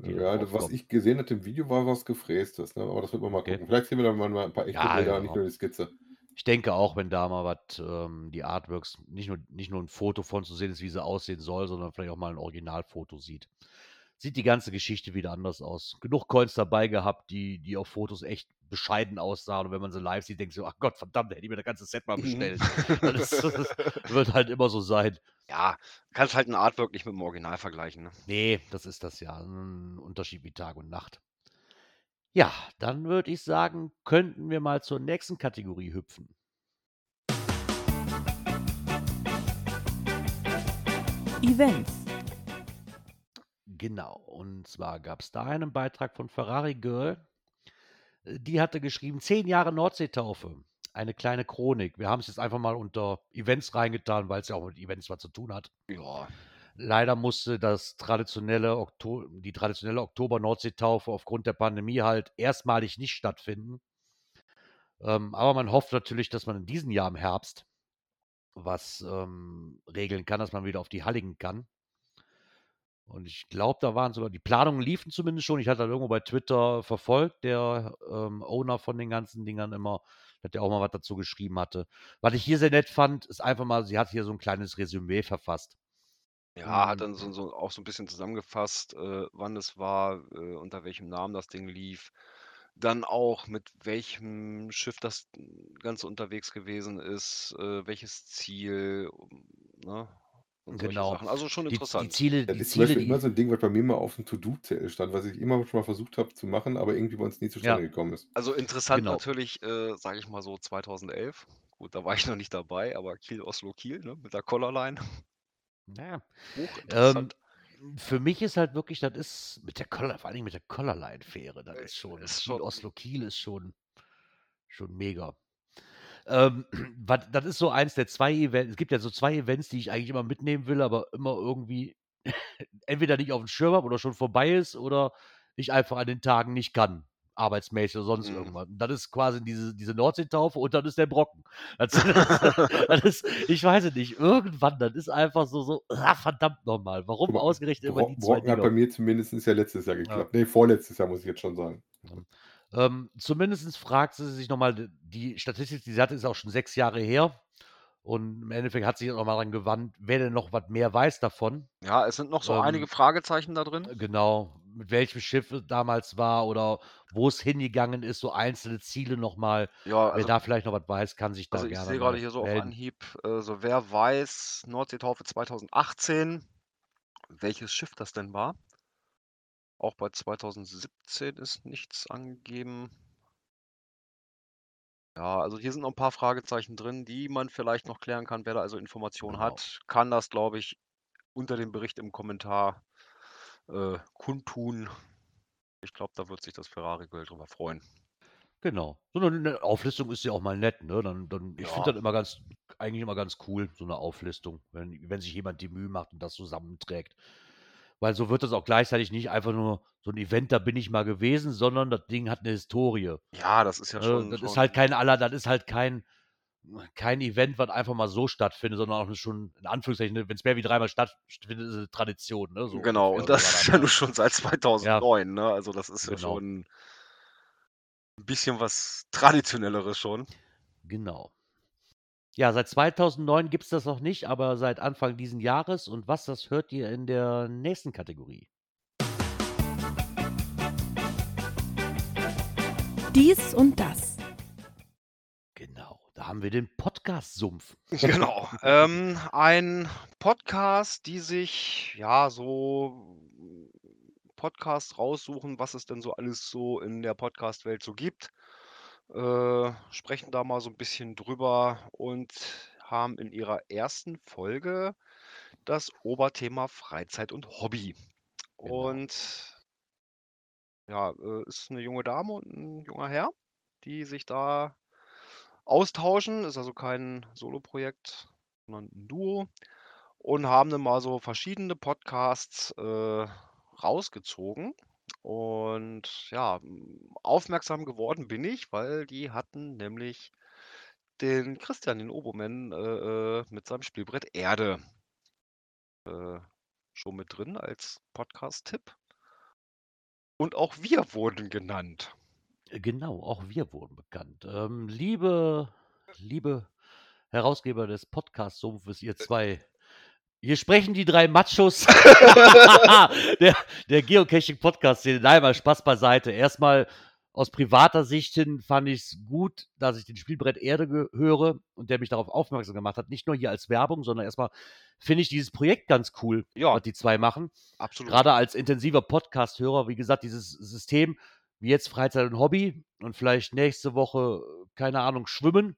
Ja, was ich gesehen hatte im Video, war was Gefrästes, ne? Aber das wird man mal Okay. gucken. Vielleicht sehen wir dann mal ein paar echte Ja, Bilder, nicht genau. nur die Skizze. Ich denke auch, wenn da mal was, ähm, die Artworks, nicht nur, nicht nur ein Foto von zu sehen ist, wie sie aussehen soll, sondern vielleicht auch mal ein Originalfoto sieht. Sieht die ganze Geschichte wieder anders aus. Genug Coins dabei gehabt, die, die auf Fotos echt bescheiden aussahen. Und wenn man sie live sieht, denkt so, ach Gott, verdammt, hätte ich mir das ganze Set mal bestellt. das, das wird halt immer so sein. Ja, kannst halt ein Artwork nicht mit dem Original vergleichen, ne? Nee, das ist das ja. Ein Unterschied wie Tag und Nacht. Ja, dann würde ich sagen, könnten wir mal zur nächsten Kategorie hüpfen. Events. Genau. Und zwar gab es da einen Beitrag von Ferrari Girl. Äh, Die hatte geschrieben, zehn Jahre Nordseetaufe. Eine kleine Chronik. Wir haben es jetzt einfach mal unter Events reingetan, weil es ja auch mit Events was zu tun hat. Ja. Leider musste das traditionelle Okto die traditionelle Oktober-Nordseetaufe aufgrund der Pandemie halt erstmalig nicht stattfinden. Ähm, aber man hofft natürlich, dass man in diesem Jahr im Herbst was ähm, regeln kann, dass man wieder auf die Halligen kann. Und ich glaube, da waren sogar die Planungen liefen zumindest schon. Ich hatte das irgendwo bei Twitter verfolgt, der ähm, Owner von den ganzen Dingern immer, dass der auch mal was dazu geschrieben hatte. Was ich hier sehr nett fand, ist einfach mal, sie hat hier so ein kleines Resümee verfasst. Ja, hat Mm, dann so, so auch so ein bisschen zusammengefasst, äh, wann es war, äh, unter welchem Namen das Ding lief. Dann auch mit welchem Schiff das Ganze unterwegs gewesen ist, äh, welches Ziel, ne? Und solche Genau. Sachen. Also schon Die, die interessant. Ziele, Das die ist zum Ziele, Beispiel immer so ein Ding, was bei mir mal auf dem To-Do-Zettel stand, was ich immer schon mal versucht habe zu machen, aber irgendwie bei uns nie zustande Ja, gekommen ist. Also interessant genau. natürlich, äh, sage ich mal so 2011. Gut, da war ich noch nicht dabei, aber Kiel, Oslo, Kiel, ne? Mit der Collarline. Ja. Ähm, Hochinteressant. für mich ist halt wirklich, das ist mit der Collar, vor allem mit der Collarline-Fähre, das Äh, ist schon, ist Kiel, schon, Oslo, Kiel ist schon, schon mega. Ähm, was, das ist so eins der zwei Events. Es gibt ja so zwei Events, die ich eigentlich immer mitnehmen will, aber immer irgendwie entweder nicht auf dem Schirm habe oder schon vorbei ist oder ich einfach an den Tagen nicht kann. Arbeitsmäßig oder sonst Mhm. irgendwas. Und das ist quasi diese, diese Nordseetaufe und dann ist der Brocken. Das, das, das ist, ich weiß es nicht, irgendwann, das ist einfach so, so, ah, verdammt nochmal. Warum ausgerechnet immer Bro die zwei Brocken hat bei mir zumindest ja letztes Jahr Ja. geklappt. Nee, vorletztes Jahr muss ich jetzt schon sagen. Ähm, zumindest fragt sie sich nochmal, die Statistik, die sie hatte, ist auch schon sechs Jahre her. Und im Endeffekt hat sich auch mal daran gewandt, wer denn noch was mehr weiß davon. Ja, es sind noch so einige Ähm, Fragezeichen da drin. genau, mit welchem Schiff es damals war oder wo es hingegangen ist, so einzelne Ziele nochmal. Ja, Wer also, da vielleicht noch was weiß, kann sich da also ich gerne sehe gerade hier so auf. Anhieb, äh, so wer weiß, Nordseetaufe 2018, welches Schiff das denn war. Auch bei 2017 ist nichts angegeben. Ja, also hier sind noch ein paar Fragezeichen drin, die man vielleicht noch klären kann. Wer da also Informationen Genau. hat, kann das, glaube ich, unter dem Bericht im Kommentar äh, kundtun. Ich glaube, da wird sich das Ferrari-Geld drüber freuen. Genau. So eine, 'ne Auflistung ist ja auch mal nett, ne? Dann dann ich finde Ja. das immer ganz eigentlich immer ganz cool, so eine Auflistung, wenn wenn sich jemand die Mühe macht und das zusammenträgt. Weil so wird das auch gleichzeitig nicht einfach nur so ein Event, da bin ich mal gewesen, sondern das Ding hat eine Historie. Ja, das ist ja Ne, schon das ist schon halt kein aller das ist halt kein kein Event, was einfach mal so stattfindet, sondern auch schon in Anführungszeichen, ne, wenn's mehr wie dreimal stattfindet, ist es 'ne Tradition, ne, so Genau, und das ist ja nun schon seit Ja. 2009, ne? Also, das ist ja Genau. schon 'n bisschen was Traditionelleres schon. Genau. Ja, seit 2009 gibt's das noch nicht, aber seit Anfang diesen Jahres. Und was, das hört ihr in der nächsten Kategorie. Dies und das. Genau, da haben wir den Podcast-Sumpf. Genau. Ähm, ein Podcast, die sich, ja, so Podcasts raussuchen, was es denn so alles so in der Podcast-Welt so gibt. Äh, sprechen da mal so 'n bisschen drüber und haben in ihrer ersten Folge das Oberthema Freizeit und Hobby. Genau. Und ja, äh, ist 'ne junge Dame und 'n junger Herr, die sich da austauschen. Ist also kein Soloprojekt, sondern 'n Duo und haben dann mal so verschiedene Podcasts, äh, rausgezogen. Und ja, aufmerksam geworden bin ich, weil die hatten nämlich den Christian, den Oboman, äh, äh, mit seinem Spielbrett Erde äh, schon mit drin als Podcast-Tipp. Und auch wir wurden genannt. Äh, genau, auch wir wurden bekannt. Ähm, liebe liebe Herausgeber des Podcast-Sumpfes, ihr 2. Hier sprechen die 3 Machos der der Geocaching-Podcast-Szene. Nein, mal Spaß beiseite. Erst mal aus privater Sicht hin fand ich's gut, dass ich den Spielbrett Erde höre und der mich darauf aufmerksam gemacht hat. Nicht nur hier als Werbung, sondern erst mal finde ich dieses Projekt ganz cool, Ja. was die 2 machen. Absolut. Grade als intensiver Podcast-Hörer, wie gesagt, dieses System, wie jetzt Freizeit und Hobby und vielleicht nächste Woche, keine Ahnung, Schwimmen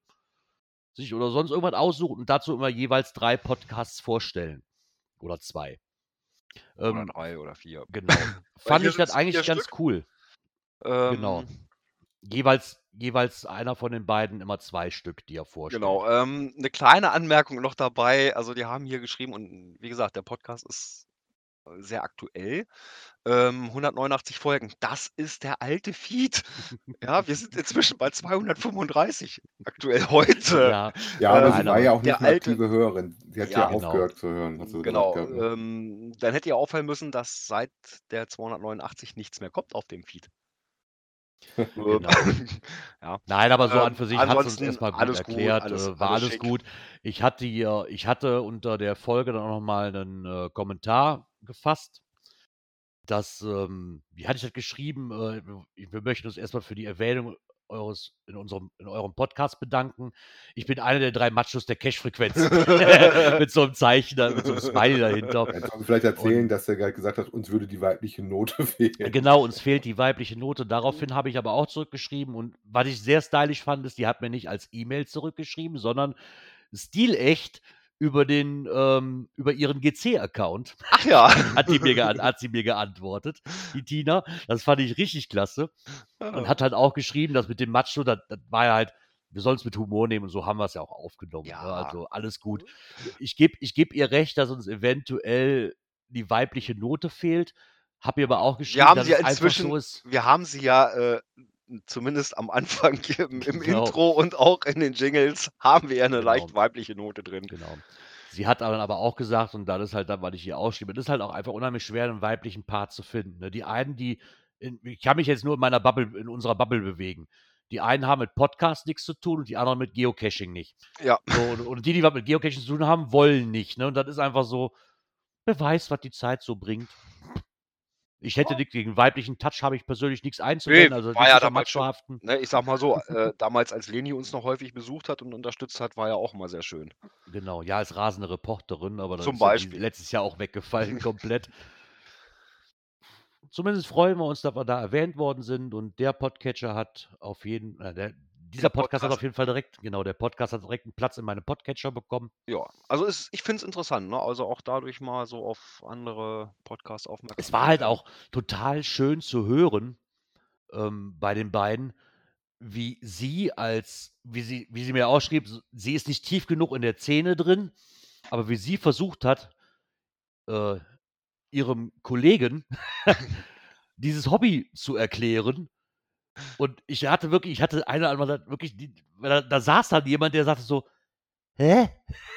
sich oder sonst irgendwas aussuchen und dazu immer jeweils 3 Podcasts vorstellen oder 2. Oder Ähm, 3 oder 4. genau. Fand ich das sind's 4 eigentlich ganz Stück. cool. Genau. Ähm Jeweils jeweils einer von den beiden immer 2 Stück, die er vorstellt. Genau, ähm, 'ne kleine Anmerkung noch dabei. Also, die haben hier geschrieben und wie gesagt, der Podcast ist, sehr aktuell. Ähm, 189 Folgen. Das ist der alte Feed. Ja, wir sind inzwischen bei 235 aktuell heute. Ja. Ja, aber Ähm, sie Nein, war ja auch nicht der 'ne alte aktive Hörerin. Sie hat ja Ja. Genau. aufgehört zu hören, hat gesagt Genau, ne? ähm, dann hätte ja auffallen müssen, dass seit der 289 nichts mehr kommt auf dem Feed. Ähm, Genau. ja. Nein, aber so an Ähm, für sich hat's uns ansonsten erst mal gut alles gut, erklärt, alles äh, war alles alles gut. Ich hatte hier ich hatte unter der Folge dann auch noch mal 'nen, äh, Kommentar gefasst, dass, ähm wie hatte ich das geschrieben? Äh, wir möchten uns erst mal für die Erwähnung eures in unserem in eurem Podcast bedanken. Ich bin einer der 3 Machos der Cache-Frequenz. Mit so 'nem Zeichen mit so 'nem Smiley dahinter. Sollen sie vielleicht erzählen, Und dass er grad gesagt hat, uns würde die weibliche Note fehlen. Genau, uns fehlt die weibliche Note. Daraufhin habe ich aber auch zurückgeschrieben und was ich sehr stylisch fand, ist, die hat mir nicht als E-Mail zurückgeschrieben, sondern stilecht über den ähm, über ihren GC-Account Ach ja. hat die mir hat sie mir geantwortet, die Tina. Das fand ich richtig klasse. Und Ah. hat halt auch geschrieben, das mit dem Macho, das das war ja halt wir sollen's mit Humor nehmen und so haben wir's ja auch aufgenommen, ne? Ja. Also, alles gut. Ich gebe ich gebe ihr recht, dass uns eventuell die weibliche Note fehlt. Habe ihr aber auch Wir geschrieben, haben dass sie ja es inzwischen so ist wir haben sie ja, äh, zumindest am Anfang im im Genau. Intro und auch in den Jingles haben wir ja 'ne leicht Genau. weibliche Note drin. Genau. Sie hat dann aber auch gesagt, und das ist halt dann, was ich ihr ausschrieb, es ist halt auch einfach unheimlich schwer, 'nen weiblichen Part zu finden, ne? Die einen, die in ich kann mich jetzt nur in meiner Bubble in unserer Bubble bewegen. Die einen haben mit Podcast nix zu tun und die anderen mit Geocaching nicht. Ja. So, und und die, die was mit Geocaching zu tun haben, wollen nicht, ne? Und das ist einfach so wer weiß, was die Zeit so bringt. Ich hätte nix gegen weiblichen Touch habe ich persönlich Ne, einzuwenden, also war ja damals schon ne, ich sage mal so, äh, damals, als Leni uns noch häufig besucht hat und unterstützt hat, war ja auch immer sehr schön. Genau, ja, als rasende Reporterin, aber das Zum ist ja letztes Jahr auch weggefallen komplett. Zumindest freuen wir uns, dass wir da erwähnt worden sind und der Podcatcher hat auf jeden äh, der dieser Der Podcast, hat Podcast. auf jeden Fall direkt, genau, der Podcast hat direkt einen Platz in meinem Podcatcher bekommen. Ja, also es, ich finde es interessant, ne? Also auch dadurch mal so auf andere Podcasts aufmerksam. Es war halt auch total schön zu hören ähm, bei den beiden, wie sie als, wie sie, wie sie mir ausschrieb, sie ist nicht tief genug in der Szene drin, aber wie sie versucht hat, äh, ihrem Kollegen dieses Hobby zu erklären. Und ich hatte wirklich, ich hatte eine einmal wirklich, da, da saß dann jemand, der sagte so, hä?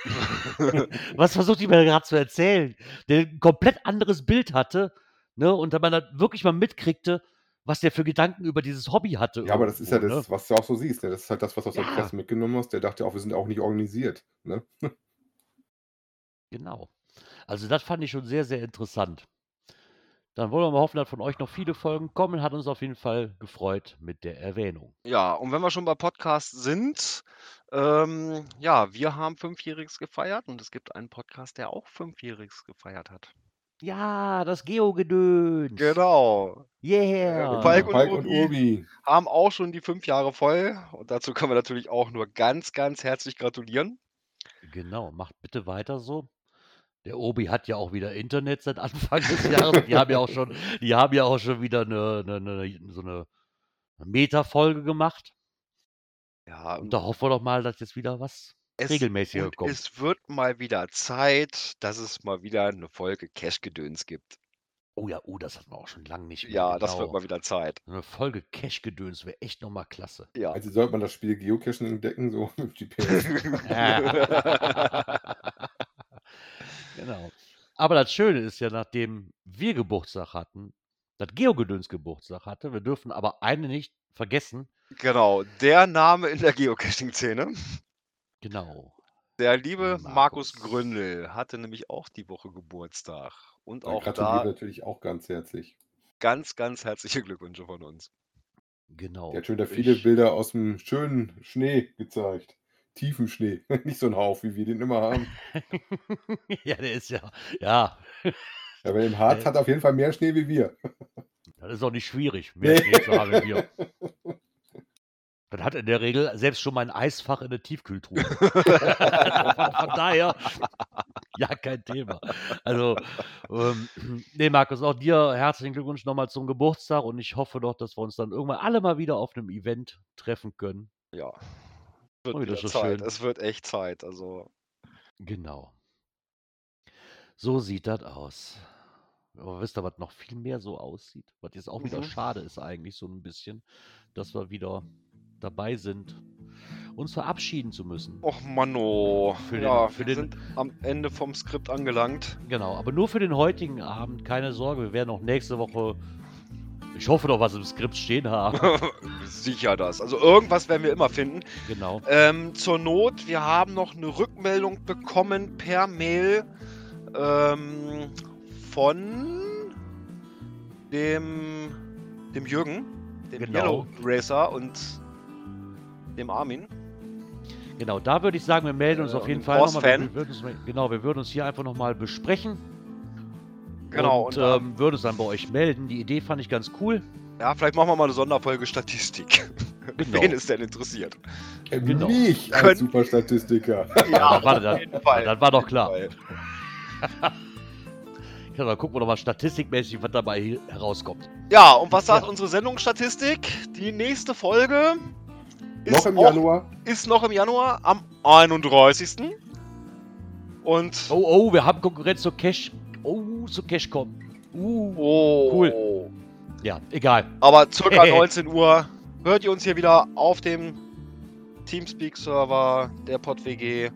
Was versucht die mir gerade zu erzählen? Der ein komplett anderes Bild hatte, ne? Und da man dann wirklich mal mitkriegte, was der für Gedanken über dieses Hobby hatte. Ja, aber das ist ja irgendwo, das, was du auch so siehst. Ne? Das ist halt das, was du aus der Ja. Presse mitgenommen hast. Der dachte auch, wir sind auch nicht organisiert. Ne? Genau. Also das fand ich schon sehr, sehr interessant. Dann wollen wir mal hoffen, dass von euch noch viele Folgen kommen. Hat uns auf jeden Fall gefreut mit der Erwähnung. Ja, und wenn wir schon bei Podcasts sind, ähm, ja, wir haben Fünfjähriges gefeiert und es gibt einen Podcast, der auch Fünfjähriges gefeiert hat. Ja, das Geo-Gedöns. Genau. Yeah. Falk und Falk und. Urbi. Haben auch schon die fünf Jahre voll und dazu können wir natürlich auch nur ganz, ganz herzlich gratulieren. Genau, macht bitte weiter so. Der Obi hat ja auch wieder Internet seit Anfang des Jahres. Die haben ja auch schon, die haben ja auch schon wieder eine, eine, eine so eine Meta-Folge gemacht. Ja, Und da hoffen wir doch mal, dass jetzt wieder was es, regelmäßiger kommt. es wird mal wieder Zeit, dass es mal wieder eine Folge Cash-Gedöns gibt. Oh ja, oh, das hatten wir auch schon lange nicht mehr. Ja, das wird genau. mal wieder Zeit. Eine Folge Cash-Gedöns wäre echt nochmal klasse. Ja. Also sollte man das Spiel Geocaching entdecken, so mit GPS. genau. Aber das Schöne ist ja, nachdem wir Geburtstag hatten, das Geogedöns Geburtstag hatte, wir dürfen aber eine nicht vergessen. genau, der Name in der Geocaching-Szene. Genau. Der liebe Markus. Markus. Gründel hatte nämlich auch die Woche Geburtstag. Und auch da natürlich auch ganz herzlich. ganz, ganz herzliche Glückwünsche von uns. Genau. Der hat schon wieder viele Ich- Bilder aus dem schönen Schnee gezeigt. Tiefen Schnee. Nicht so ein Hauch, wie wir den immer haben. ja, der ist ja, ja, Aber im Harz Äh. hat auf jeden Fall mehr Schnee wie wir. das ist auch nicht schwierig, mehr Schnee zu haben wie wir. Das hat in der Regel selbst schon mein Eisfach in der Tiefkühltruhe. Von daher, ja, kein Thema. Also, ähm, nee, Markus, auch dir herzlichen Glückwunsch nochmal zum Geburtstag und ich hoffe doch, dass wir uns dann irgendwann alle mal wieder auf einem Event treffen können. Ja. Wird Oh, wieder so Zeit. schön. Es wird echt Zeit. Also, Genau. So sieht das aus. Aber wisst ihr, was noch viel mehr so aussieht? Was jetzt auch wieder Mhm. schade ist eigentlich so ein bisschen, dass wir wieder dabei sind, uns verabschieden zu müssen. och Manno. Für den- ja, für wir den- sind am Ende vom Skript angelangt. Genau, aber nur für den heutigen Abend, keine Sorge, wir werden auch nächste Woche, ich hoffe doch, was im Skript stehen haben. Sicher das. Also irgendwas werden wir immer finden. genau. Ähm, zur Not, wir haben noch eine Rückmeldung bekommen per Mail ähm, von dem, dem Jürgen, dem Genau. Yellow Racer und dem Armin. Genau, da würde ich sagen, wir melden uns Äh, auf jeden und Fall nochmal. Genau, wir würden uns hier einfach nochmal besprechen. Genau, Und, und, ähm, ähm, würden uns dann bei euch melden. Die Idee fand ich ganz cool. Ja, vielleicht machen wir mal eine Sonderfolge Statistik. Genau. Wen es denn interessiert? Äh, Genau. Mich als Können- Superstatistiker. Ja, warte, auf das- jeden Fall. das war doch klar. Ja, dann gucken wir doch mal statistikmäßig, was dabei herauskommt. Ja, und was sagt Ja. unsere Sendungsstatistik? Die nächste Folge Noch ist im auch- Januar. ist noch im Januar am 31. Und Oh, oh, wir haben Konkurrenz zur Cash. Oh, zu Cashcom. Uh, oh, Cool. ja, egal. Aber circa 19 Uhr hört ihr uns hier wieder auf dem Teamspeak-Server der PodWG.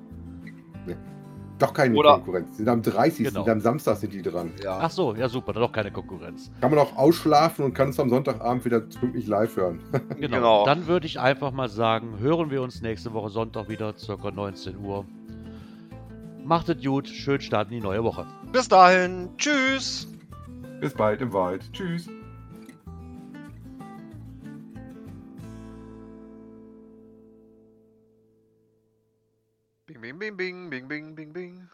Doch keine Oder- Konkurrenz. Die sind am 30. Genau. Am Samstag sind die dran. Ja. Ach so, ja super, dann doch keine Konkurrenz. Kann man auch ausschlafen und kann es am Sonntagabend wieder pünktlich live hören. Genau. Genau. Dann würde ich einfach mal sagen, hören wir uns nächste Woche Sonntag wieder, circa 19 Uhr. Macht es gut, schön starten die neue Woche. Bis dahin, tschüss. Bis bald im Wald. Tschüss. Bing, bing, bing, bing, bing, bing, bing, bing.